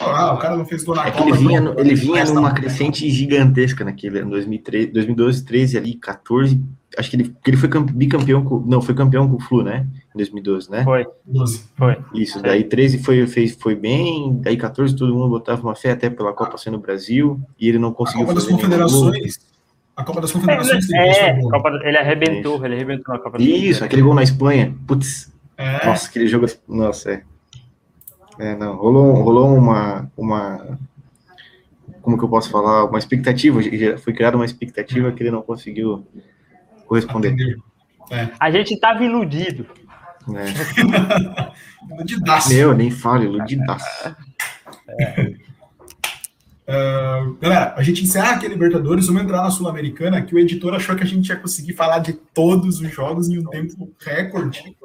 Ah, o cara não fez gol na é Copa. Ele vinha, no, ele vinha numa crescente gigantesca naquele ano, 2013, 2012, 13 ali, 14. Acho que ele, ele foi bicampeão com. Não, foi campeão com o Flu, né? Em 2012, né? Foi. 12. Foi. Isso, daí 13 foi, fez, foi bem, daí 14 todo mundo botava uma fé até pela Copa ser no Brasil, e ele não conseguiu. A Copa das Confederações. A Copa das Confederações. É, é Copa, ele arrebentou, Isso. ele arrebentou na Copa das Isso, aquele gol na Espanha. Putz. É. Nossa, aquele jogo. Nossa, é. É, não, rolou, rolou uma, uma. Como que eu posso falar? Uma expectativa. Foi criada uma expectativa que ele não conseguiu corresponder. É. A gente estava iludido. É. [laughs] iludidaço. Meu, nem fale, iludidaço. É. Uh, galera, a gente encerra aqui a Libertadores, vamos entrar na Sul-Americana, que o editor achou que a gente ia conseguir falar de todos os jogos em um tempo recorde,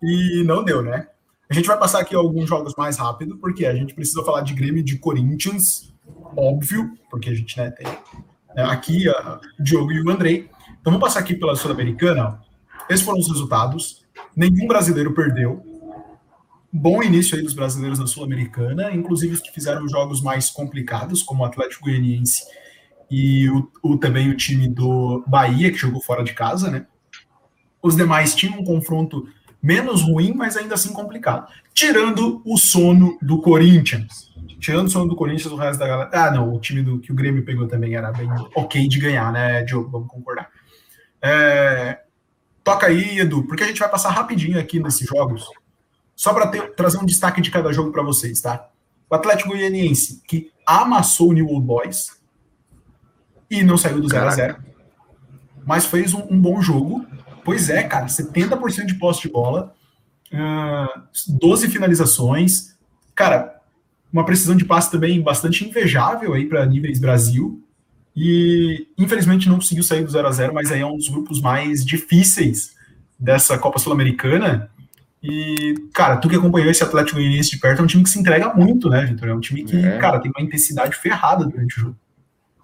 e não deu, né? A gente vai passar aqui alguns jogos mais rápido, porque a gente precisa falar de Grêmio de Corinthians, óbvio, porque a gente né, tem né, aqui a, o Diogo e o Andrei. Então vamos passar aqui pela Sul-Americana. Esses foram os resultados. Nenhum brasileiro perdeu bom início aí dos brasileiros na Sul-Americana, inclusive os que fizeram jogos mais complicados, como o Atlético Goianiense e o, o, também o time do Bahia, que jogou fora de casa, né? Os demais tinham um confronto menos ruim, mas ainda assim complicado. Tirando o sono do Corinthians. Tirando o sono do Corinthians, o resto da galera. Ah, não, o time do que o Grêmio pegou também era bem ok de ganhar, né, Diogo? Vamos concordar. É... Toca aí, Edu, porque a gente vai passar rapidinho aqui nesses jogos só para trazer um destaque de cada jogo para vocês, tá? O Atlético Goianiense, que amassou o New Old Boys e não saiu do 0 a 0 mas fez um, um, bom jogo. Pois é, cara, 70% de posse de bola, uh, 12 finalizações. Cara, uma precisão de passe também bastante invejável aí para níveis Brasil. E infelizmente não conseguiu sair do 0 a 0 mas aí é um dos grupos mais difíceis dessa Copa Sul-Americana. E, cara, tu que acompanhou esse Atlético Goianiense de perto, é um time que se entrega muito, né, Vitor? É um time que, é. cara, tem uma intensidade ferrada durante o jogo.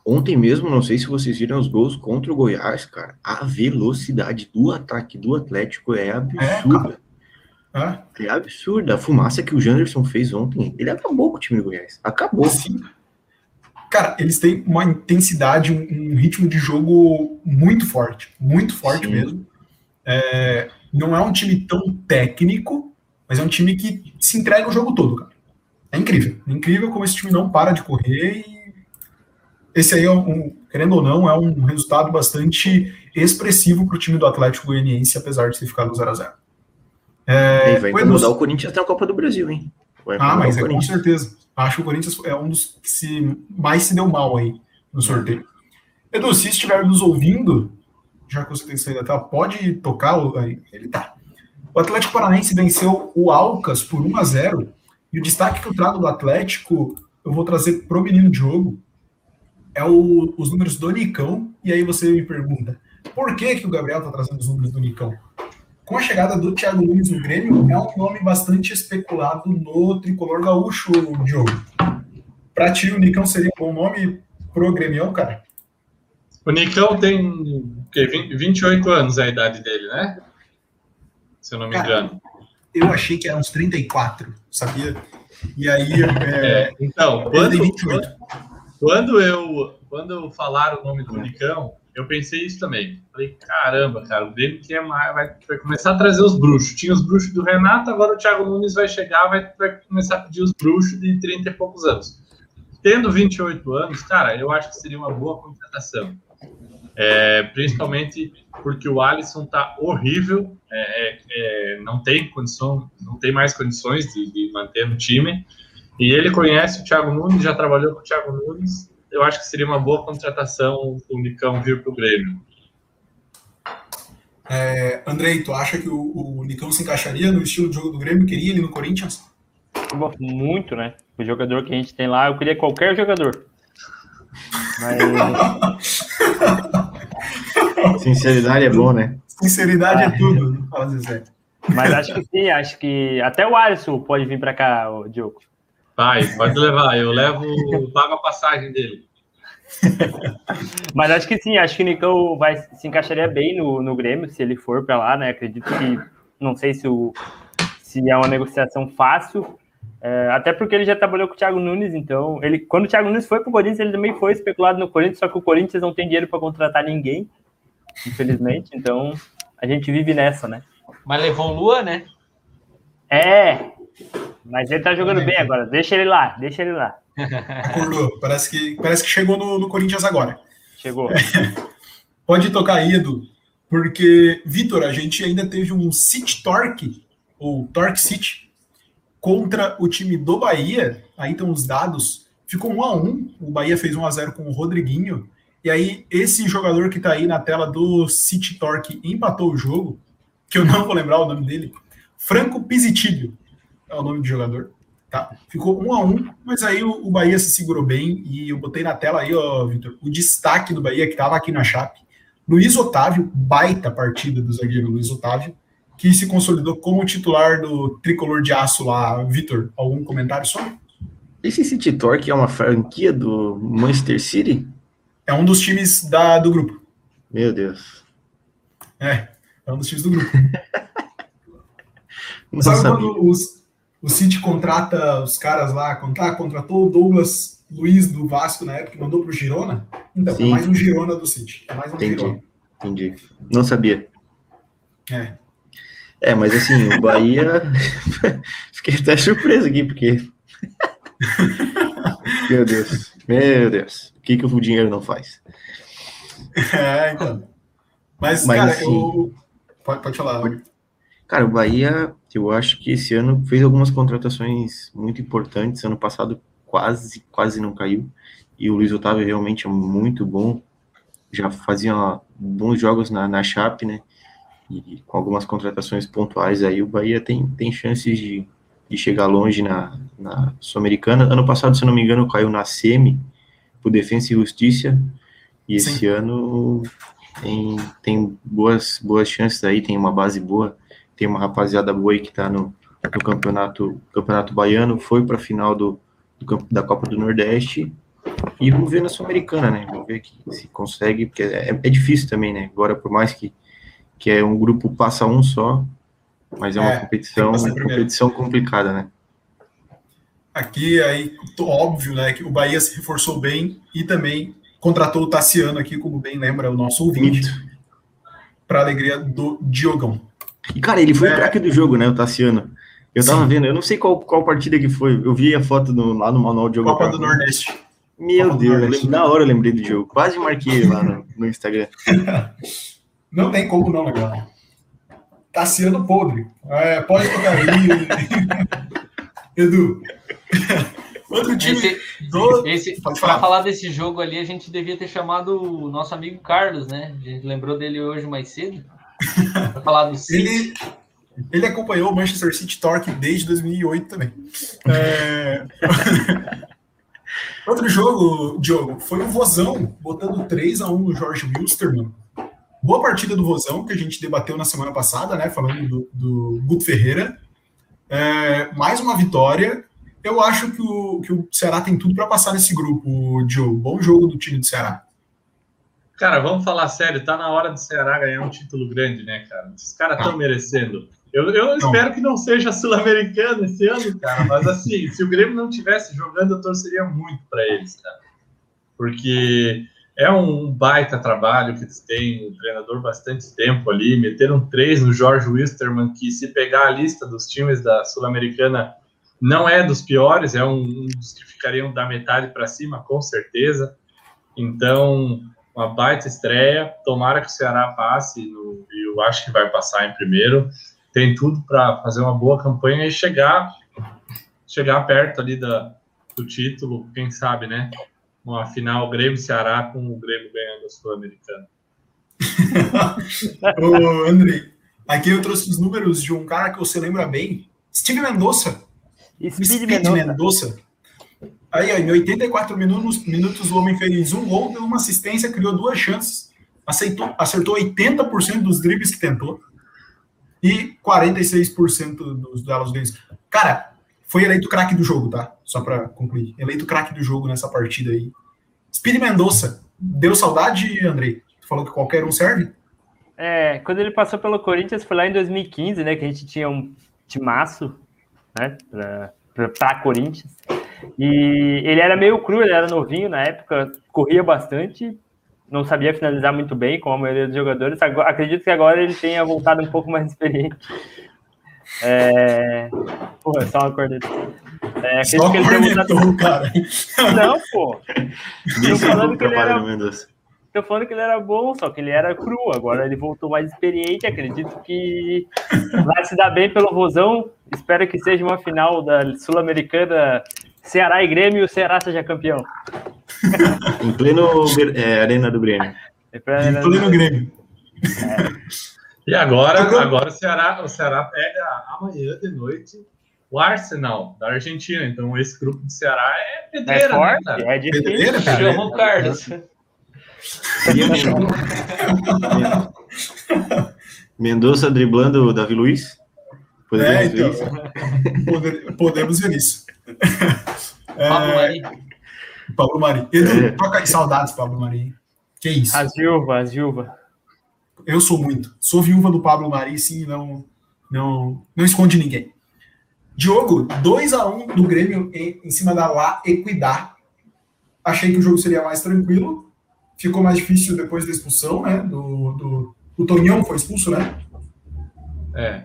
Ontem mesmo, não sei se vocês viram os gols contra o Goiás, cara. A velocidade do ataque do Atlético é absurda. É, é. é absurda. A fumaça que o Janderson fez ontem, ele acabou com o time do Goiás. Acabou. Sim. Cara, eles têm uma intensidade, um, um ritmo de jogo muito forte. Muito forte Sim. mesmo. É, não é um time tão técnico, mas é um time que se entrega o jogo todo, cara. É incrível. É incrível como esse time não para de correr e esse aí, é um, querendo ou não, é um resultado bastante expressivo para o time do Atlético Goianiense, apesar de ter ficado 0x0. É, vai incomodar o Corinthians até a Copa do Brasil, hein? ah, mas é, com certeza. Acho que o Corinthians é um dos que se, mais se deu mal aí no sorteio. Edu, se estiver nos ouvindo, já que você tem saído da tela, pode tocar? Ele tá. O Atlético Paranaense venceu o Alcas por 1 a 0 e o destaque que eu trago do Atlético, eu vou trazer pro menino Diogo, é o, os números do Nicão, e aí você me pergunta, por que, que o Gabriel tá trazendo os números do Nicão? Com a chegada do Thiago Nunes no Grêmio, é um nome bastante especulado no tricolor gaúcho, Diogo. Pra ti, o Nicão seria um bom nome pro Grêmio, cara? O Nicão tem quê? 28 anos a idade dele, né? Se eu não me Cara, engano. Eu achei que era uns 34, sabia? E aí. É, é, então, quando, quando, eu, quando falaram o nome do Nicão, eu pensei isso também. Falei, caramba, cara, o Grêmio quer mais, vai, vai, começar a trazer os bruxos. Tinha os bruxos do Renato, agora o Thiago Nunes vai chegar, vai, vai começar a pedir os bruxos de 30 e poucos anos. Tendo 28 anos, cara, eu acho que seria uma boa contratação. É, principalmente porque o Alisson tá horrível, é, é, é, não tem condição, não tem mais condições de, de, manter no time. E ele conhece o Thiago Nunes, já trabalhou com o Thiago Nunes. Eu acho que seria uma boa contratação o Nicão vir para o Grêmio. É, Andrei, tu acha que o, o Nicão se encaixaria no estilo de jogo do Grêmio? Queria ele no Corinthians? Eu gosto muito, né? O jogador que a gente tem lá, eu queria qualquer jogador. Mas... [laughs] Sinceridade é bom, né? Sinceridade é ah. é tudo, fala Zezé. Mas acho que sim, acho que até o Alisson pode vir para cá, o Diogo. Vai, pode levar. Eu levo, pago a passagem dele. [laughs] Mas acho que sim, acho que o Nicão vai, se encaixaria bem no, no Grêmio, se ele for para lá, né? Acredito que não sei se, o, se é uma negociação fácil, é, até porque ele já trabalhou com o Thiago Nunes, então ele, quando o Thiago Nunes foi para o Corinthians, ele também foi especulado no Corinthians, só que o Corinthians não tem dinheiro para contratar ninguém, infelizmente, então a gente vive nessa, né? Mas levou o Lua, né? É, mas ele tá jogando bem agora, deixa ele lá, deixa ele lá. Acordou. Parece que, parece que chegou no, no Corinthians agora. Chegou. [laughs] Pode tocar aí, Edu. Porque, Vitor, a gente ainda teve um City Torque, ou Torque City, contra o time do Bahia. Aí estão os dados. Ficou 1 a 1 O Bahia fez 1 a 0 com o Rodriguinho. E aí, esse jogador que está aí na tela do City Torque empatou o jogo, que eu não vou lembrar o nome dele. Franco Pisitilho é o nome do jogador. Tá? Ficou um a um, mas aí o, o, Bahia se segurou bem e eu botei na tela aí, ó, Vitor, o destaque do Bahia que estava aqui na Chape. Luiz Otávio, baita partida do zagueiro Luiz Otávio, que se consolidou como titular do tricolor de aço lá. Vitor, algum comentário sobre? Esse City Torque é uma franquia do Manchester City? É um dos times da, do grupo. Meu Deus. É, é um dos times do grupo. [laughs] Sabe sabia. quando os, o City contrata os caras lá, contra, contratou o Douglas Luiz do Vasco na época, mandou para o Girona. Então, é Sim. é mais um Girona do City. É mais um entendi, Girona. Entendi. Não sabia. É. É, mas assim, o Bahia. [laughs] Fiquei até surpreso aqui, porque. [laughs] meu Deus. Meu Deus. O que, que o dinheiro não faz? [laughs] É, então. Mas, mas cara, assim, eu... pode, pode falar. Pode... Cara, o Bahia eu acho que esse ano fez algumas contratações muito importantes. Ano passado quase, quase não caiu. E o Luiz Otávio realmente é muito bom. Já fazia bons jogos na, na Chape, né? E com algumas contratações pontuais aí, o Bahia tem, tem chances de, de chegar longe na, na Sul-Americana. Ano passado, se não me engano, caiu na SEMI, por Defensa e Justiça. E Sim. esse ano tem, tem boas, boas chances aí, tem uma base boa tem uma rapaziada boa aí que está no, no campeonato, campeonato baiano, foi para a final do, do, da Copa do Nordeste e vamos ver na Sul-Americana, né? Vamos ver que, se consegue, porque é, é, difícil também, né? Agora, por mais que, que é um grupo passa um só, mas é uma é, competição, uma competição complicada, né? Aqui, aí, óbvio, né, que o Bahia se reforçou bem e também contratou o Tassiano aqui, como bem lembra o nosso ouvinte, para alegria do Diogão. E, cara, ele foi é. o craque do jogo, né, o Tassiano. Eu tava Sim. vendo, eu não sei qual, qual partida que foi. Eu vi a foto no, lá no manual de jogo. Copa do Nordeste. Meu Copa Deus, Nordeste. na hora eu lembrei do jogo. Quase marquei lá no, no Instagram. [laughs] não tem como não, legal. Tassiano podre. É, pode tocar aí. [laughs] Edu. Outro time esse, do... esse, Para falar desse jogo ali, a gente devia ter chamado o nosso amigo Carlos, né? A gente lembrou dele hoje mais cedo falar do City. Ele, ele acompanhou o Manchester City Torque desde 2008 também. É... [laughs] Outro jogo, Diogo, foi o Vozão, botando 3 a 1 no Jorge Wilstermann. Boa partida do Vozão, que a gente debateu na semana passada, né? Falando do, do Guto Ferreira. É, mais uma vitória. Eu acho que o, que o Ceará tem tudo para passar nesse grupo, Diogo. Bom jogo do time do Ceará. Cara, vamos falar sério, tá na hora do Ceará ganhar um título grande, né, cara? Os caras estão merecendo. Eu, eu espero que não seja sul-americano esse ano, cara, mas assim, [laughs] se o Grêmio não tivesse jogando, eu torceria muito para eles, cara. Porque é um baita trabalho que eles têm, um treinador bastante tempo ali, meteram três no Jorge Wisterman, que se pegar a lista dos times da Sul-Americana, não é dos piores, é um, um dos que ficariam da metade para cima, com certeza. Então, uma baita estreia. Tomara que o Ceará passe, no, eu acho que vai passar em primeiro. Tem tudo para fazer uma boa campanha e chegar chegar perto ali da, do título, quem sabe, né? Uma final Grêmio-Ceará com o Grêmio ganhando a Sul-Americana. [laughs] Ô, Andrei, aqui eu trouxe os números de um cara que você lembra bem, Steve Mendonça. Speed, Speed Mendonça. Aí, em 84 minutos, minutos, o homem fez um gol, deu uma assistência, criou duas chances, aceitou, acertou 80% dos dribles que tentou. e 46% dos duelos ganhos. Cara, foi eleito craque do jogo, tá? Só para concluir. Eleito craque do jogo nessa partida aí. Speed Mendonça, deu saudade, Andrei? Tu falou que qualquer um serve? É, quando ele passou pelo Corinthians foi lá em 2015, né? Que a gente tinha um timaço, né? Pra, pra, pra Corinthians. E ele era meio cru, ele era novinho na época, corria bastante, não sabia finalizar muito bem, como a maioria dos jogadores. Agora, acredito que agora ele tenha voltado um pouco mais [laughs] experiente. É... Pô, é só uma corneta. É, só que ele cornetou, voltado... cara. Não, pô. Tô falando, que ele era... Tô falando que ele era bom, só que ele era cru. Agora ele voltou mais experiente. Acredito que vai se dar bem pelo Rosão. Espero que seja uma final da Sul-Americana Ceará e Grêmio e o Ceará seja campeão. [laughs] em pleno é, Arena do Grêmio. Em pleno Grêmio. É. [laughs] E agora, agora o, Ceará, o Ceará pega amanhã de noite o Arsenal da Argentina. Então esse grupo do Ceará é pedreira, é forte, né, cara? É difícil. Pedreira, cara. João Carlos. [laughs] Mendonça driblando o Davi Luiz? Podemos é, então, ver isso? Podemos ver isso. [laughs] Pablo Mari. Pablo Mari. Edu, é. toca aí saudades, Pablo Mari. Que isso? As viúvas, as viúvas. Eu sou muito. Sou viúva do Pablo Mari, sim, não, não, não esconde ninguém. Diogo, 2 a 1 um do Grêmio em, em cima da La Equidad. Achei que o jogo seria mais tranquilo. Ficou mais difícil depois da expulsão, né? Do, do, o Tonhão foi expulso, né? É.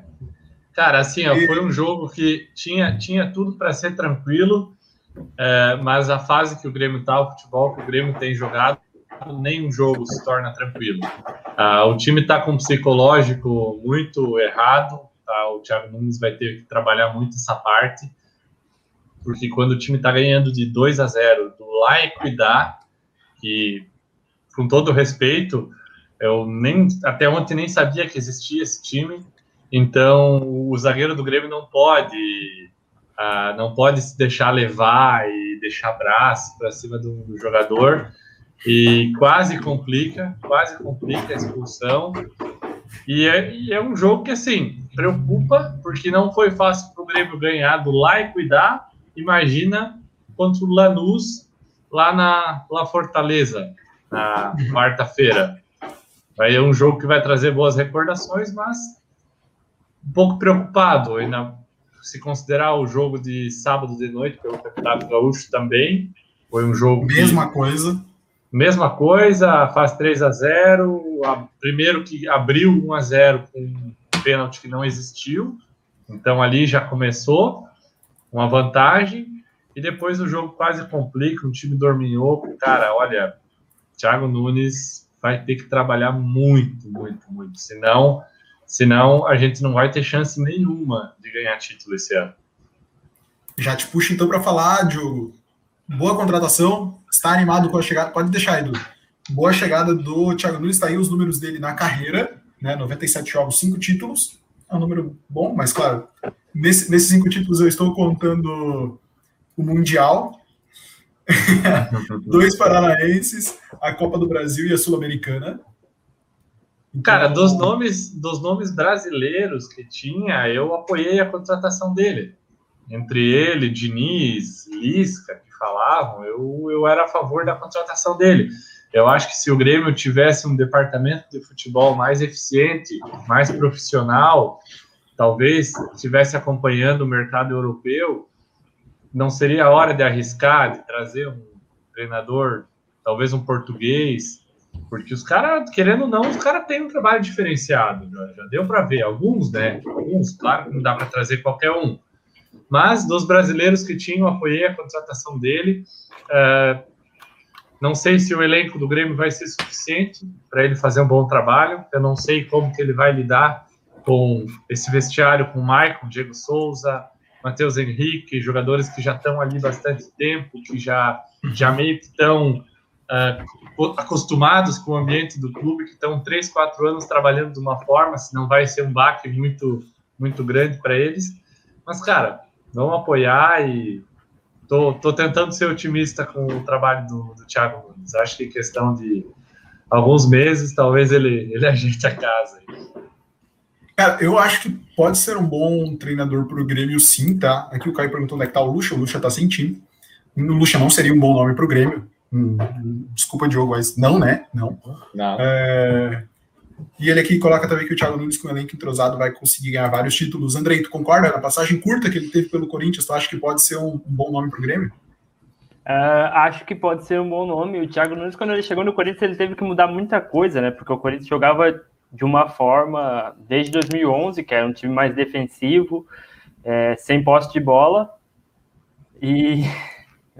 Cara, assim, ó, foi um jogo que tinha, tinha tudo para ser tranquilo, é, mas a fase que o Grêmio tá, o futebol que o Grêmio tem jogado, nenhum jogo se torna tranquilo. Ah, o time está com um psicológico muito errado, tá? o Thiago Nunes vai ter que trabalhar muito essa parte, porque quando o time está ganhando de 2 a 0 do La Equidad, que, com todo respeito, eu nem até ontem nem sabia que existia esse time, então o zagueiro do Grêmio não pode ah, não pode se deixar levar e deixar braço para cima do jogador e quase complica, quase complica a expulsão. E é, e é um jogo que, assim, preocupa, porque não foi fácil para o Grêmio ganhar do lá e cuidar. Imagina contra o Lanús lá na lá Fortaleza, na quarta-feira. Aí é um jogo que vai trazer boas recordações, mas pouco preocupado. Ainda se considerar o jogo de sábado de noite pelo Campeonato Gaúcho também, foi um jogo. Mesma que... coisa. Mesma coisa, faz 3 a 0 a, primeiro que abriu 1 a 0 com um pênalti que não existiu, então ali já começou uma vantagem, e depois o jogo quase complica, um time dorminhou, cara, olha, Thiago Nunes vai ter que trabalhar muito, muito, muito, senão, senão a gente não vai ter chance nenhuma de ganhar título esse ano. Já te puxo então para falar, Diogo, boa contratação, está animado com a chegada, pode deixar, Edu. Boa chegada do Thiago Nunes, está aí os números dele na carreira, né? 97 jogos, 5 títulos. É um número bom, mas claro, nesse, nesses cinco títulos eu estou contando o Mundial, [laughs] dois [laughs] paranaenses, a Copa do Brasil e a Sul-Americana. Então, Cara, dos nomes, dos nomes brasileiros que tinha, eu apoiei a contratação dele. Entre ele, Diniz, Lisca, falavam, eu, eu era a favor da contratação dele. Eu acho que se o Grêmio tivesse um departamento de futebol mais eficiente, mais profissional, talvez estivesse acompanhando o mercado europeu, não seria a hora de arriscar, de trazer um treinador, talvez um português, porque os caras, querendo ou não, os caras têm um trabalho diferenciado, já, já deu para ver. Alguns, né? Alguns, claro que não dá para trazer qualquer um. Mas dos brasileiros que tinham, apoiei a contratação dele. Uh, não sei se o elenco do Grêmio vai ser suficiente para ele fazer um bom trabalho. Eu não sei como que ele vai lidar com esse vestiário, com o Maicon, Diego Souza, Matheus Henrique, jogadores que já estão ali bastante tempo, que já, já meio que estão uh, acostumados com o ambiente do clube, que estão três, quatro anos trabalhando de uma forma, se não vai ser um baque muito, muito grande para eles. Mas, cara, vamos apoiar e tô, tô tentando ser otimista com o trabalho do, do Thiago Nunes. Acho que em questão de alguns meses, talvez ele, ele [laughs] ajeite a casa. Cara, eu acho que pode ser um bom treinador para o Grêmio, sim, tá? Aqui o Caio perguntou onde é que tá o Lucha. O Lucha tá sem time. O Lucha não seria um bom nome para o Grêmio. Desculpa, Diogo, mas não, né? Não. não. É... E ele aqui coloca também que o Thiago Nunes, com o elenco entrosado, vai conseguir ganhar vários títulos. Andrei, tu concorda? Na passagem curta que ele teve pelo Corinthians, tu acha que pode ser um, bom nome para o Grêmio? Uh, acho que pode ser um bom nome. O Thiago Nunes, quando ele chegou no Corinthians, ele teve que mudar muita coisa, né? Porque o Corinthians jogava de uma forma desde 2011, que era um time mais defensivo, é, sem posse de bola. E,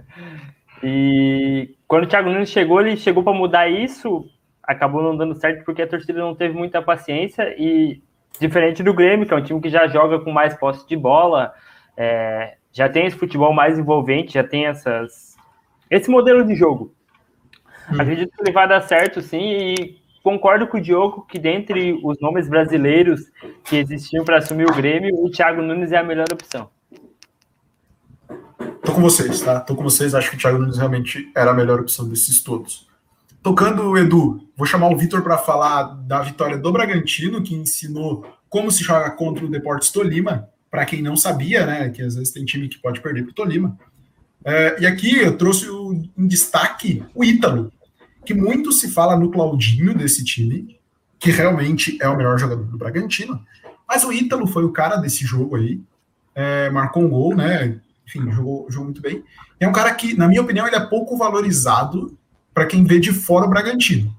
[laughs] e quando o Thiago Nunes chegou, ele chegou para mudar isso, acabou não dando certo porque a torcida não teve muita paciência e diferente do Grêmio, que é um time que já joga com mais posse de bola, é, já tem esse futebol mais envolvente, já tem essas esse modelo de jogo. Hum. Acredito que ele vai dar certo, sim, e concordo com o Diogo que dentre os nomes brasileiros que existiam para assumir o Grêmio, o Thiago Nunes é a melhor opção. Tô com vocês, tá? Tô com vocês, acho que o Thiago Nunes realmente era a melhor opção desses todos. Tocando, Edu, vou chamar o Vitor para falar da vitória do Bragantino, que ensinou como se joga contra o Deportes Tolima, para quem não sabia, né? Que às vezes tem time que pode perder para o Tolima. É, e aqui eu trouxe o, em destaque o Ítalo, que muito se fala no Claudinho desse time, que realmente é o melhor jogador do Bragantino, mas o Ítalo foi o cara desse jogo aí, é, marcou um gol, né? Enfim, jogou, jogou muito bem. É um cara que, na minha opinião, ele é pouco valorizado para quem vê de fora o Bragantino.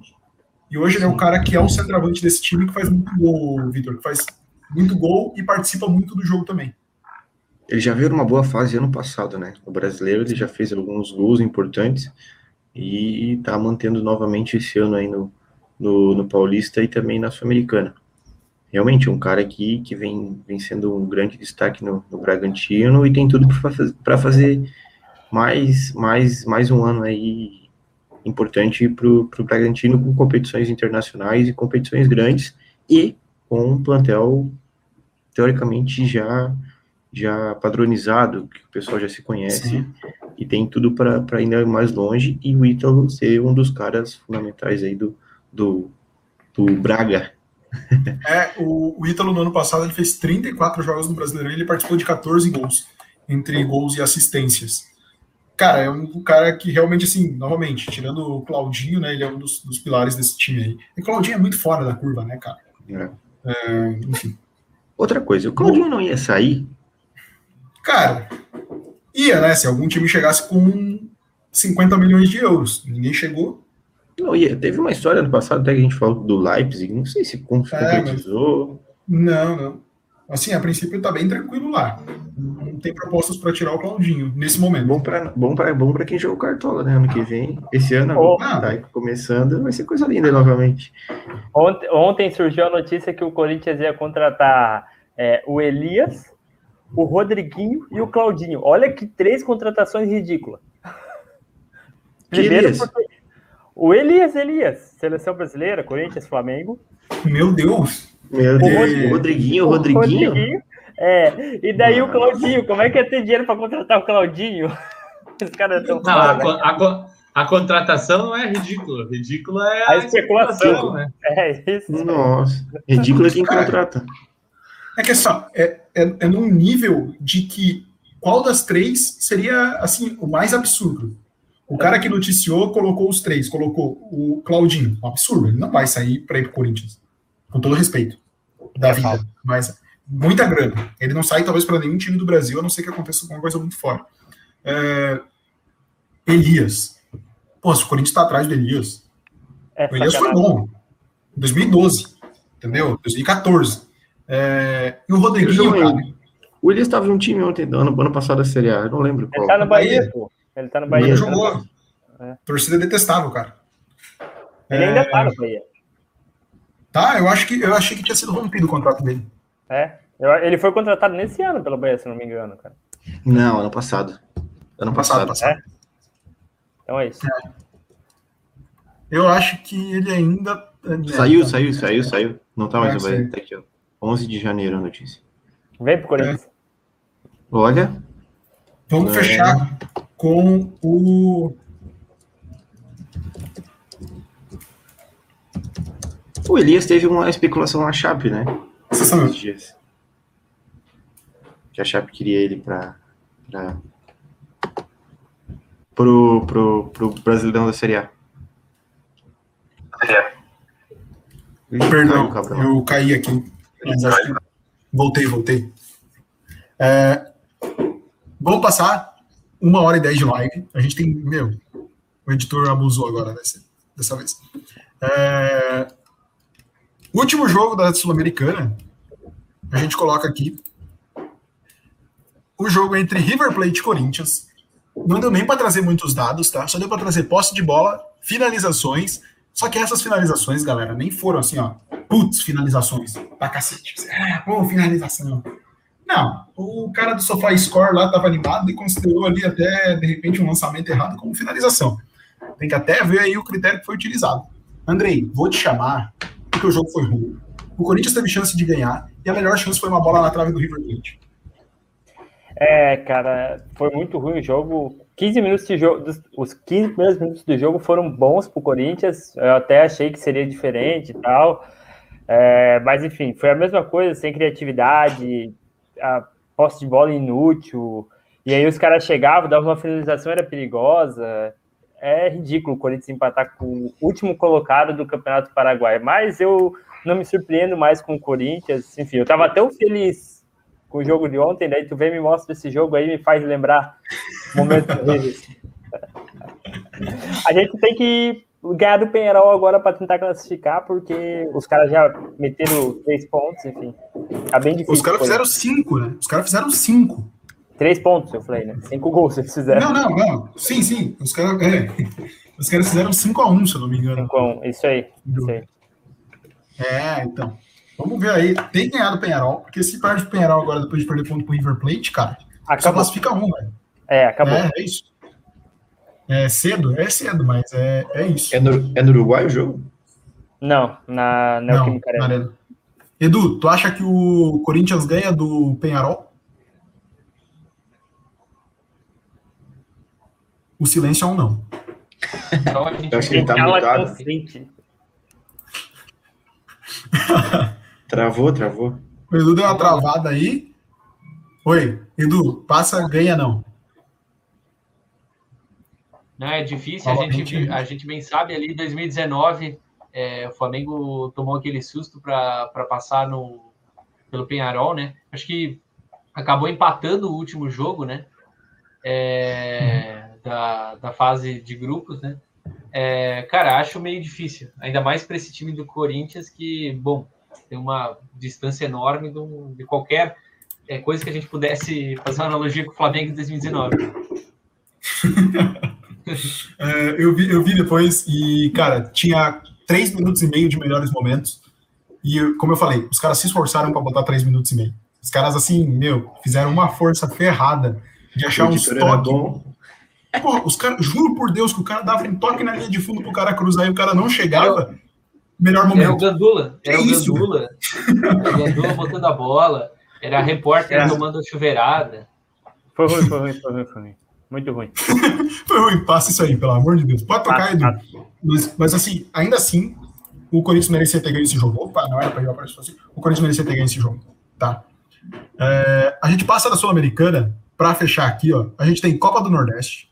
E hoje ele é o cara que é o centroavante desse time que faz muito gol, Vitor, que faz muito gol e participa muito do jogo também. Ele já veio numa boa fase ano passado, né? O brasileiro ele já fez alguns gols importantes e está mantendo novamente esse ano aí no, no, no Paulista e também na Sul-Americana. Realmente, um cara aqui que vem, vem sendo um grande destaque no, no Bragantino e tem tudo para fazer mais, mais, mais um ano aí importante para o Bragantino com competições internacionais e competições grandes e com um plantel teoricamente já já padronizado, que o pessoal já se conhece Sim. e tem tudo para ir mais longe, e o Ítalo ser um dos caras fundamentais aí do, do, do Braga. É, o, o Ítalo no ano passado ele fez 34 jogos no Brasileirão e ele participou de 14 gols, entre gols e assistências. Cara, é um cara que realmente, assim, novamente, tirando o Claudinho, né, ele é um dos, dos pilares desse time aí. E o Claudinho é muito fora da curva, né, cara? É. É, enfim. Outra coisa, o Claudinho não ia sair Cara, ia, né? Se algum time chegasse com 50 milhões de euros. Ninguém chegou. Não, ia. Teve uma história no passado, até que a gente falou do Leipzig, não sei se é, concretizou. Mas... Não, não. Assim, a princípio tá bem tranquilo lá. Não tem propostas para tirar o Claudinho nesse momento. Bom para bom pra, bom pra quem jogou Cartola, né? Ano que vem. Esse ano, oh. tá começando, vai ser coisa linda novamente. Ontem, ontem surgiu a notícia que o Corinthians ia contratar é, o Elias o Rodriguinho e o Claudinho. Olha que três contratações ridículas. Primeiro, porque o Elias Elias, seleção brasileira, Corinthians, Flamengo. Meu Deus! Meu Deus, o Rodriguinho, o Rodriguinho. Rodriguinho. É, e daí Nossa. o Claudinho, como é que ia ter dinheiro para contratar o Claudinho? [laughs] Os caras estão não, a, a, a, contratação não é ridícula, ridícula é a, a especulação, especulação, né? É isso. Nossa, ridículo é quem contrata. É que assim, é, é, é num nível de que qual das três seria assim o mais absurdo. O cara que noticiou colocou os três, colocou o Claudinho, um absurdo, ele não vai sair para ir para Corinthians, com todo respeito da vida, mas muita grana. Ele não sai talvez para nenhum time do Brasil, a não ser que aconteça alguma coisa muito fora. É... Elias, pô, se o Corinthians está atrás do Elias, é, o Elias foi bom, em 2012, entendeu? 2014. É, e o Rodriguinho, O Elias estava em um time ontem, ano, ano passado da Série A, eu não lembro qual. Ele tá no Bahia, pô. Ele tá no Bahia. Ele jogou. É. Torcida detestável, cara. Ele é... ainda tá no Bahia. Tá, eu acho que eu achei que tinha sido rompido o contrato dele. É. Ele foi contratado nesse ano pelo Bahia, se não me engano, cara. Não, ano passado. Ano passado. passado. É? Então é isso. É. Eu acho que ele ainda. É, saiu, saiu, saiu, saiu. Não tá mais no Bahia. Tá aqui, ó. 11 de janeiro a notícia. Vem pro Corinthians. É. Olha. Vamos é. fechar com o. O Elias teve uma especulação na Chape, né? Esses dias. Que a Chape queria ele para pro, pro, pro Brasileirão da Série A. É. Perdão, eu caí aqui. Mas acho que... Voltei, voltei. É... Vamos passar uma hora e dez de live. A gente tem. Meu, o editor abusou agora dessa, dessa vez. É... Último jogo da Sul-Americana. A gente coloca aqui. O jogo entre River Plate e Corinthians. Não deu nem para trazer muitos dados, tá? Só deu para trazer posse de bola, finalizações. Só que essas finalizações, galera, nem foram assim, ó. Putz, finalizações. Pra cacete. Ah, pô, finalização. Não, o cara do Sofá Score lá estava animado e considerou ali até, de repente, um lançamento errado como finalização. Tem que até ver aí o critério que foi utilizado. Andrei, vou te chamar porque o jogo foi ruim. O Corinthians teve chance de ganhar e a melhor chance foi uma bola na trave do River Plate. É, cara, foi muito ruim o jogo. 15 minutos de jogo, os 15 primeiros minutos do jogo foram bons pro Corinthians. Eu até achei que seria diferente e tal. É, mas enfim, foi a mesma coisa, sem criatividade, a posse de bola inútil. E aí os caras chegavam, davam uma finalização, era perigosa. É ridículo o Corinthians empatar com o último colocado do Campeonato Paraguai. Mas eu não me surpreendo mais com o Corinthians. Enfim, eu tava tão feliz com o jogo de ontem, daí tu vem e me mostra esse jogo aí, me faz lembrar momentos horríveis. [laughs] A gente tem que ganhar do Penharol agora para tentar classificar, porque os caras já meteram três pontos, enfim. Tá bem difícil. Os caras fizeram cinco, né? Os caras fizeram cinco. Três pontos, eu falei, né? Cinco gols eles fizeram. Não, não, não. Sim, sim. Os caras, é. Os caras fizeram 5x1, se eu não me engano. 5x1, isso aí. Isso aí. É, então. Vamos ver aí. Tem ganhado o Penharol, porque se perde o Penharol agora depois de perder ponto pro River Plate, cara, acabou. só classifica um, velho. É, acabou. É, é isso. É cedo? É cedo, mas é, é isso. É no, é no Uruguai o jogo? Não, na Neoquímica Arena. Arena. Edu, tu acha que o Corinthians ganha do Penharol? O silêncio é um não. Então, Eu acho que ele tá mutado. [laughs] travou, travou. O Edu deu uma travada aí. Oi, Edu, passa, ganha não. Não, é difícil. A gente, a gente bem sabe ali, em 2019, é, o Flamengo tomou aquele susto para passar no, pelo Penharol, né? Acho que acabou empatando o último jogo, né? É, da, da fase de grupos, né? É, cara, acho meio difícil, ainda mais para esse time do Corinthians que, bom, tem uma distância enorme do, de qualquer é, coisa que a gente pudesse fazer uma analogia com o Flamengo em 2019. [laughs] [laughs] é, eu, vi, eu vi depois e, cara, tinha três minutos e meio de melhores momentos. E, como eu falei, os caras se esforçaram para botar três minutos e meio. Os caras, assim, meu, fizeram uma força ferrada de achar uns toques. Pô, os caras, juro por Deus que o cara dava um toque na linha de fundo pro cara cruzar e o cara não chegava. Melhor momento. Era o Gandula. Era é o isso, Gandula. Era o Gandula botando a bola. Era a repórter tomando a chuveirada. Foi ruim, foi ruim, foi ruim, foi ruim. Muito ruim. [laughs] Foi ruim, passa isso aí, pelo amor de Deus. Pode tocar, Edu. Mas, mas, assim, ainda assim, o Corinthians merecia ter ganho esse jogo. Opa, não era pra ir assim. O Corinthians merecia ter ganho esse jogo. Tá. É, a gente passa da Sul-Americana, para fechar aqui, ó. A gente tem Copa do Nordeste.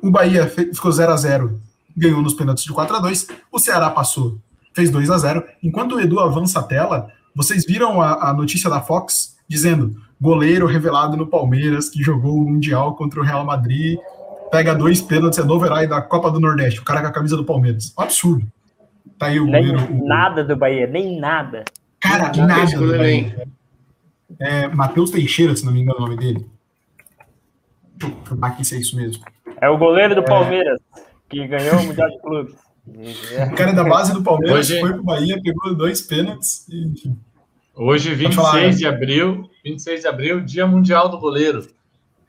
O Bahia ficou 0 a 0 ganhou nos pênaltis de 4 a 2 O Ceará passou, fez 2 a 0 Enquanto o Edu avança a tela, vocês viram a, a notícia da Fox dizendo goleiro revelado no Palmeiras, que jogou o Mundial contra o Real Madrid, pega dois pênaltis, é novo herói da Copa do Nordeste, o cara com a camisa do Palmeiras. Um absurdo. Tá aí o nem goleiro. O... Nada do Bahia, nem nada. Cara, nem nada do Bahia. É, Matheus Teixeira, se não me engano o nome dele. Deixa eu confirmar aqui se é isso mesmo. É o goleiro do é... Palmeiras, que ganhou o Mundial de Clubes. O cara da base do Palmeiras Hoje... foi pro Bahia, pegou dois pênaltis e. Hoje, 26 falar, de abril, 26 de abril, Dia Mundial do Goleiro.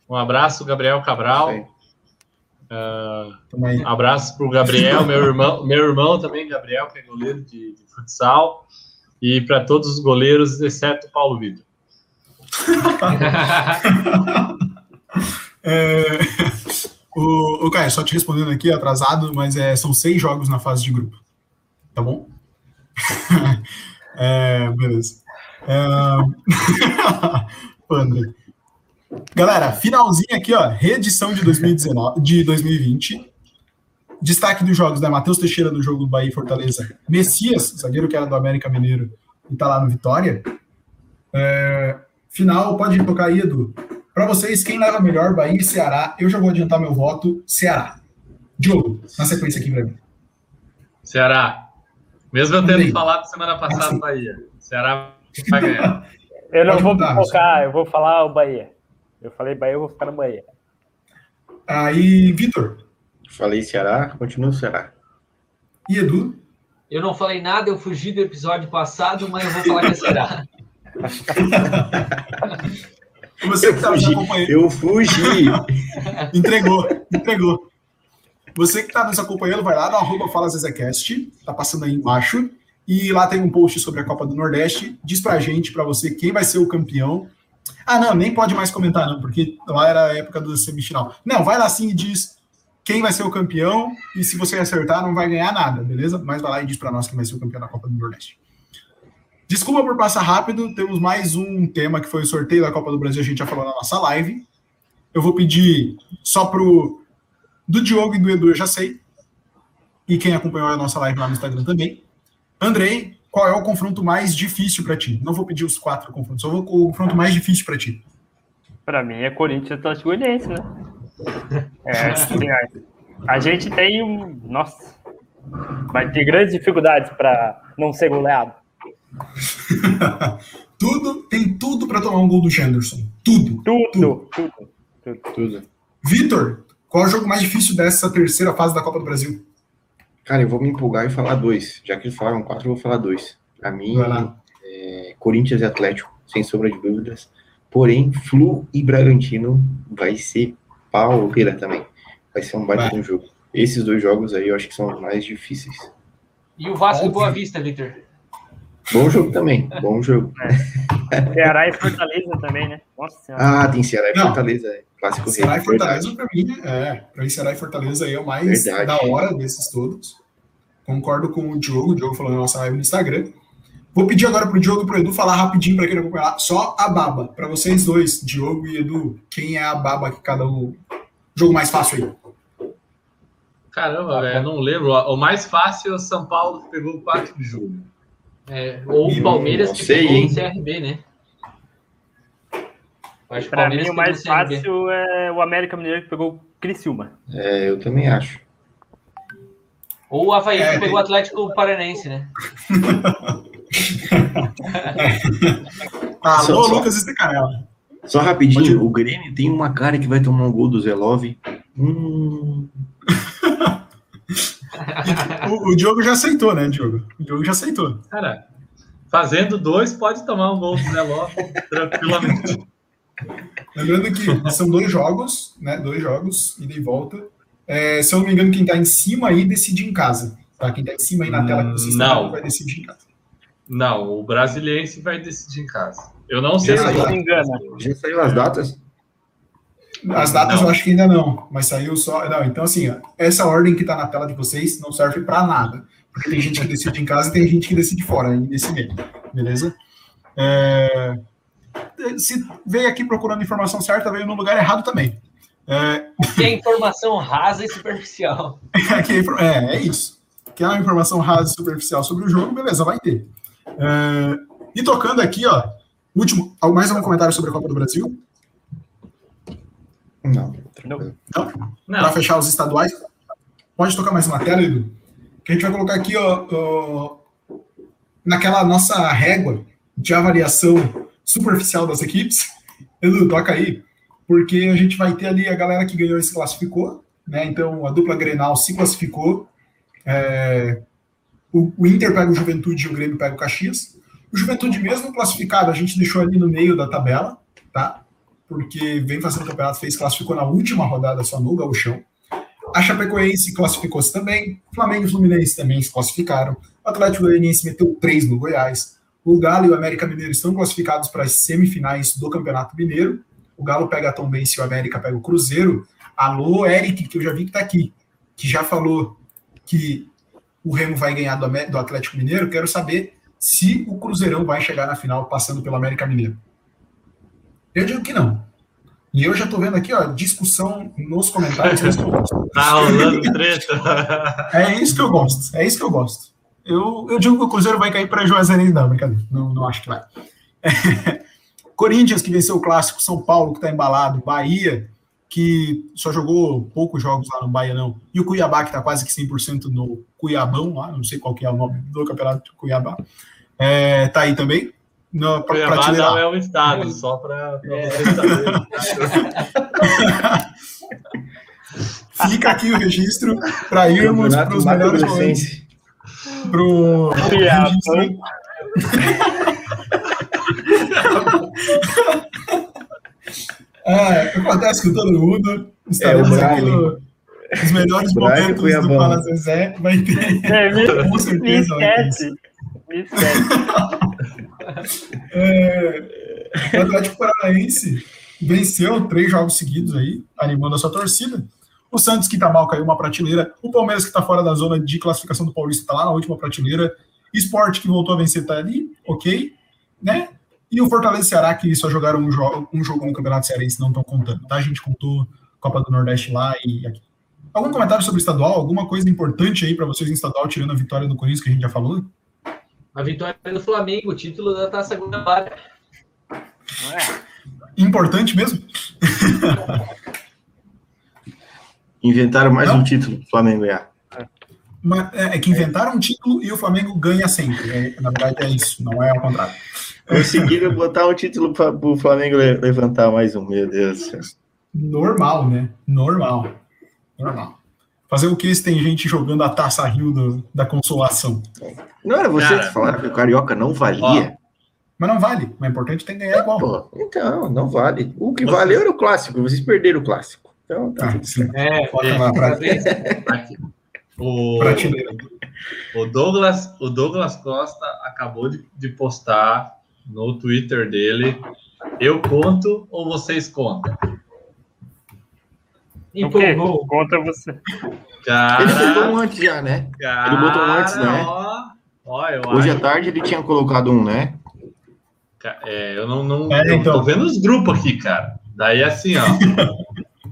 Um abraço, Gabriel Cabral. Uh, um abraço para o Gabriel, meu irmão, meu irmão também, Gabriel, que é goleiro de, de futsal. E para todos os goleiros, exceto o Paulo Vitor. [laughs] é, o, o Caio, só te respondendo aqui, atrasado, mas é, são seis jogos na fase de grupo. Tá bom? [laughs] É, beleza. É... [laughs] André. Galera, finalzinho aqui, ó, reedição de 2019, de 2020. Destaque dos jogos, né? Matheus Teixeira do jogo do Bahia e Fortaleza. Messias, zagueiro que era do América Mineiro e tá lá no Vitória. É... Final, pode tocar aí, Edu. Para vocês, quem leva melhor, Bahia e Ceará? Eu já vou adiantar meu voto, Ceará. Diogo, na sequência aqui pra mim. Ceará. Mesmo eu tendo falado semana passada assim. Bahia. Ceará vai ganhar. eu não vou focar, eu vou falar o Bahia. Eu falei Bahia, eu vou ficar no Bahia. Aí, Vitor. Falei Ceará, continua Ceará. E Edu? Eu não falei nada, eu fugi do episódio passado, mas eu vou falar que é Ceará. [laughs] Você que está nos acompanhando. Eu fugi. [laughs] entregou, entregou. Você que está nos acompanhando, vai lá no arroba FalaZezecast, tá passando aí embaixo. E lá tem um post sobre a Copa do Nordeste. Diz pra gente, para você, quem vai ser o campeão. Ah, não, nem pode mais comentar, não, porque lá era a época do semifinal. Não, vai lá sim e diz quem vai ser o campeão. E se você acertar, não vai ganhar nada, beleza? Mas vai lá e diz para nós quem vai ser o campeão da Copa do Nordeste. Desculpa por passar rápido, temos mais um tema que foi o sorteio da Copa do Brasil, a gente já falou na nossa live. Eu vou pedir só pro do Diogo e do Edu, eu já sei. E quem acompanhou a nossa live lá no Instagram também. Andrei, qual é o confronto mais difícil para ti? Não vou pedir os quatro confrontos, só vou o confronto mais difícil para ti. Para mim é Corinthians e Atlético Goianiense, né? É, [laughs] assim, a, a gente tem um. Nossa, vai ter grandes dificuldades para não ser goleado. [laughs] tudo, tem tudo para tomar um gol do Henderson. Tudo. Tudo. Tudo. tudo, tudo. tudo. Vitor, qual é o jogo mais difícil dessa terceira fase da Copa do Brasil? Cara, eu vou me empolgar e falar dois. Já que eles falaram quatro, eu vou falar dois. Para mim, é, Corinthians e Atlético, sem sombra de dúvidas. Porém, Flu e Bragantino vai ser pauleira também. Vai ser um baita um jogo. Esses dois jogos aí eu acho que são os mais difíceis. E o Vasco e Boa Vista, Victor? Bom jogo também, bom jogo. É. Ceará e Fortaleza também, né? Nossa senhora. Ah, tem Ceará e Fortaleza, é. Clássico Ceará rei, e Fortaleza, para mim, é. Para mim, Ceará e Fortaleza aí é o mais verdade. da hora desses todos. Concordo com o Diogo, o Diogo falou na nossa live no Instagram. Vou pedir agora pro Diogo e pro Edu falar rapidinho para quem não acompanhar. Só a baba. Para vocês dois, Diogo e Edu, quem é a baba que cada um. Jogo mais fácil aí. Caramba, velho, não lembro. O mais fácil é o São Paulo que pegou o 4 de julho. É, ou o Palmeiras que sei, pegou o CRB, né? Acho pra mim, o mais fácil é o América Mineiro que pegou o Criciúma. É, eu também acho. Ou o Havaí é, que pegou o Atlético Paranense, né? [laughs] Alô, só, Lucas Estecarela. Só rapidinho, o Grêmio tem uma cara que vai tomar um gol do Zelov. Hum. [laughs] o, o Diogo já aceitou, né, Diogo? O Diogo já aceitou. Cara, fazendo dois, pode tomar um gol do Zelov tranquilamente. Lembrando que são dois jogos, né? Dois jogos, ida e volta. É, se eu não me engano, quem está em cima aí decide em casa. Tá? Quem está em cima aí na tela que vocês não. vai decidir em casa. Não, o brasiliense vai decidir em casa. Eu não sei já se saiu, engana. Já saiu as datas? As datas não. eu acho que ainda não, mas saiu só. Não, então, assim, ó, essa ordem que está na tela de vocês não serve para nada. Porque tem gente que decide em casa e tem gente que decide fora, aí nesse meio. Beleza? É se veio aqui procurando informação certa, veio no lugar errado também. É... Que é informação rasa e superficial. [laughs] é, é, é isso. Que é uma informação rasa e superficial sobre o jogo, beleza, vai ter. É... E tocando aqui, ó, último, mais algum comentário sobre a Copa do Brasil? Não. Não? Não? Para fechar os estaduais, pode tocar mais uma tela, Edu? Que a gente vai colocar aqui, ó, ó naquela nossa régua de avaliação superficial das equipes. [laughs] Edu, toca aí, porque a gente vai ter ali a galera que ganhou e se classificou, né? Então a dupla Grenal se classificou. É, o, o, Inter pega o Juventude e o Grêmio pega o Caxias. O Juventude, mesmo classificado, a gente deixou ali no meio da tabela, tá? Porque vem fazendo campeonato, fez, classificou na última rodada só no Gauchão. A Chapecoense classificou-se também. Flamengo e Fluminense também se classificaram. O Atlético Goianiense meteu três no Goiás. O Galo e o América Mineiro estão classificados para as semifinais do Campeonato Mineiro. O Galo pega a Tom Benz e o América pega o Cruzeiro. Alô, Eric, que eu já vi que está aqui, que já falou que o Remo vai ganhar do, Atlético Mineiro. Quero saber se o Cruzeirão vai chegar na final passando pelo América Mineiro. Eu digo que não. E eu já estou vendo aqui, ó, discussão nos comentários. É isso que eu gosto. Tá rolando treta. É isso que eu gosto. É isso que eu gosto. Eu, eu digo que o Cruzeiro vai cair para Juazeirense, não, brincadeira. Não, não acho que vai. É. [laughs] Corinthians, que venceu o clássico, São Paulo, que está embalado, Bahia, que só jogou poucos jogos lá no Bahia, não. E o Cuiabá, que está quase que 100% no Cuiabão, lá, não sei qual que é o nome do campeonato de Cuiabá. É, tá aí também. No, pra, Cuiabá pra não é um estado, [laughs] só para é. vocês saberem. [laughs] Fica aqui o registro para irmos para os melhores momentos. Pro. É, [laughs] acontece com todo mundo. Estaremos é, aqui no, nos melhores momentos do Fala Zezé. Vai ter. É, me, [laughs] com certeza. Me esquece. Me esquece. [laughs] é, o Atlético Paranaense venceu três jogos seguidos aí, animando a sua torcida. O Santos, que tá mal, caiu uma prateleira. O Palmeiras, que tá fora da zona de classificação do Paulista, tá lá na última prateleira. Esporte, que voltou a vencer, tá ali, ok. Né? E o Fortaleza e Ceará, que só jogaram um, jo um jogo no Campeonato Cearense, não estão contando, tá? A gente contou Copa do Nordeste lá e aqui. Algum comentário sobre o estadual? Alguma coisa importante aí para vocês em estadual, tirando a vitória do Corinthians que a gente já falou? A vitória do Flamengo, o título da Taça Guanabara. Importante mesmo? [laughs] Inventaram mais não? um título do Flamengo, é. É, é que inventaram um título e o Flamengo ganha sempre. É, na verdade é isso, não é ao contrário. Conseguiram botar um título para o Flamengo levantar mais um, meu Deus do céu. Normal, né? Normal. Normal. Fazer o que se tem gente jogando a taça Rio do, da consolação? Não era você Cara, que falaram que o Carioca não valia? Ó, mas não vale. O importante é tem que ganhar igual. Pô, então, não vale. O que valeu era o clássico. Vocês perderam o clássico. Então, tá ah, sim. É, é, lá pra... o, o, Douglas, o Douglas Costa acabou de, de postar no Twitter dele. Eu conto ou vocês contam? Empolgou. Conta você. Cara, ele botou um antes já, né? Cara, ele botou um antes, né? Ó, ó, Hoje acho... à tarde ele tinha colocado um, né? É, eu não, não é, então. tô vendo os grupos aqui, cara. Daí assim, ó. [laughs]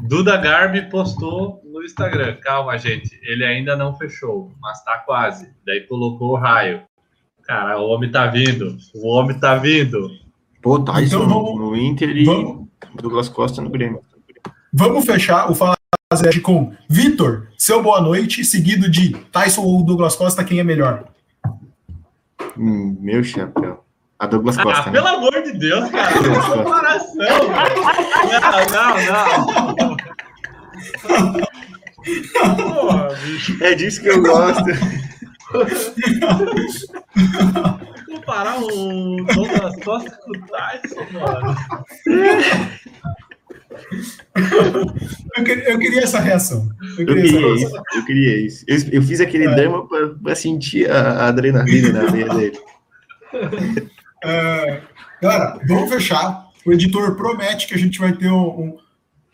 Duda Garbi postou no Instagram. Calma, gente. Ele ainda não fechou, mas tá quase. Daí colocou o raio. Cara, o homem tá vindo. O homem tá vindo. Pô, Tyson então, vamos, no Inter e vamos, Douglas Costa no Grêmio. Vamos fechar o Fala com Vitor, seu boa noite, seguido de Tyson ou Douglas Costa, quem é melhor? Hum, meu chapéu. A Douglas Costa. Ah, né? pelo amor de Deus, cara. [laughs] Que comparação. não, não, não. Porra, é disso que eu gosto. Comparar o Douglas Costa com o Tyson, mano. Eu queria, eu queria, essa reação. Eu queria, eu queria isso. Eu queria isso. Eu, eu fiz aquele é. drama para sentir a, a adrenalina na veia dele. [laughs] É, galera, vamos fechar. O editor promete que a gente vai ter um, um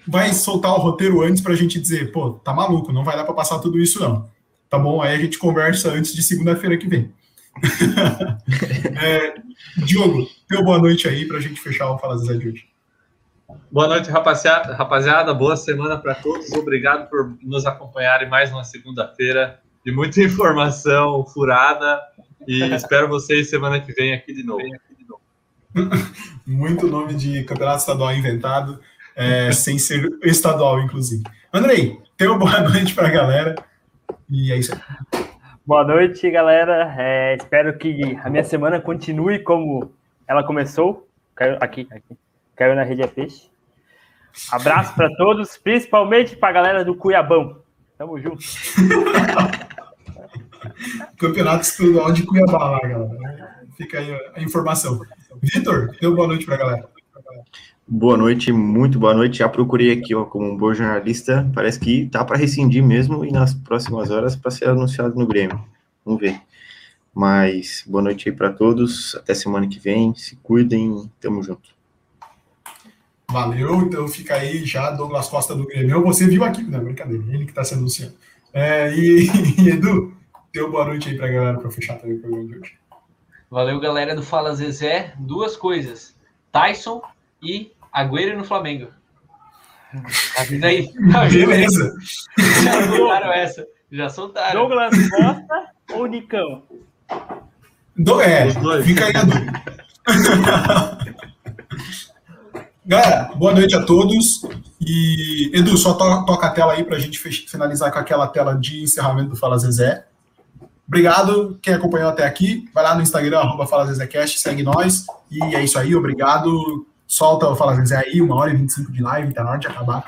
vai soltar o roteiro antes para a gente dizer, pô, tá maluco, não vai dar para passar tudo isso não. Tá bom? Aí a gente conversa antes de segunda-feira que vem. [laughs] é, Diogo, teu boa noite aí para a gente fechar o Fala Zé de hoje. Boa noite, rapaziada. rapaziada. Boa semana para todos. Obrigado por nos acompanharem mais uma segunda-feira de muita [laughs] informação furada. E espero vocês semana que vem aqui de novo. [laughs] Muito nome de campeonato estadual inventado, é, sem ser estadual, inclusive. Andrei, tenha uma boa [laughs] noite para a galera. E é isso aí. Boa noite, galera. É, espero que a minha semana continue como ela começou. Caiu aqui, aqui. Caiu na rede é peixe. Abraço para todos, principalmente para a galera do Cuiabão. Tamo junto. [laughs] Campeonato Estadual de Cuiabá lá, galera. Fica aí a informação. Vitor, uma boa noite para a galera. Boa noite, muito boa noite. Já procurei aqui ó, como um bom jornalista. Parece que tá para rescindir mesmo e nas próximas horas para ser anunciado no Grêmio. Vamos ver. Mas boa noite aí para todos. Até semana que vem. Se cuidem. Tamo junto. Valeu. Então fica aí já Douglas Costa do Grêmio. Você viu aqui, não, brincadeira. Ele que está se anunciando. É, e, [laughs] e, Edu, deu boa noite aí para a galera para fechar também o programa de hoje. Valeu, galera do Fala Zezé. Duas coisas: Tyson e Agüero no Flamengo. Avisa aí. Avisa [laughs] Beleza. Já soltaram essa. Já soltaram. Douglas Costa ou Nicão? Do, é, Os dois. fica aí a dúvida. Galera, boa noite a todos. E, Edu, só to- toca a tela aí para a gente finalizar com aquela tela de encerramento do Fala Zezé. Obrigado, quem acompanhou até aqui. Vai lá no Instagram, arroba Fala ZezéCast, segue nós. E é isso aí, obrigado. Solta o Fala Zezé aí, uma hora e 25 de live, tá na hora de acabar.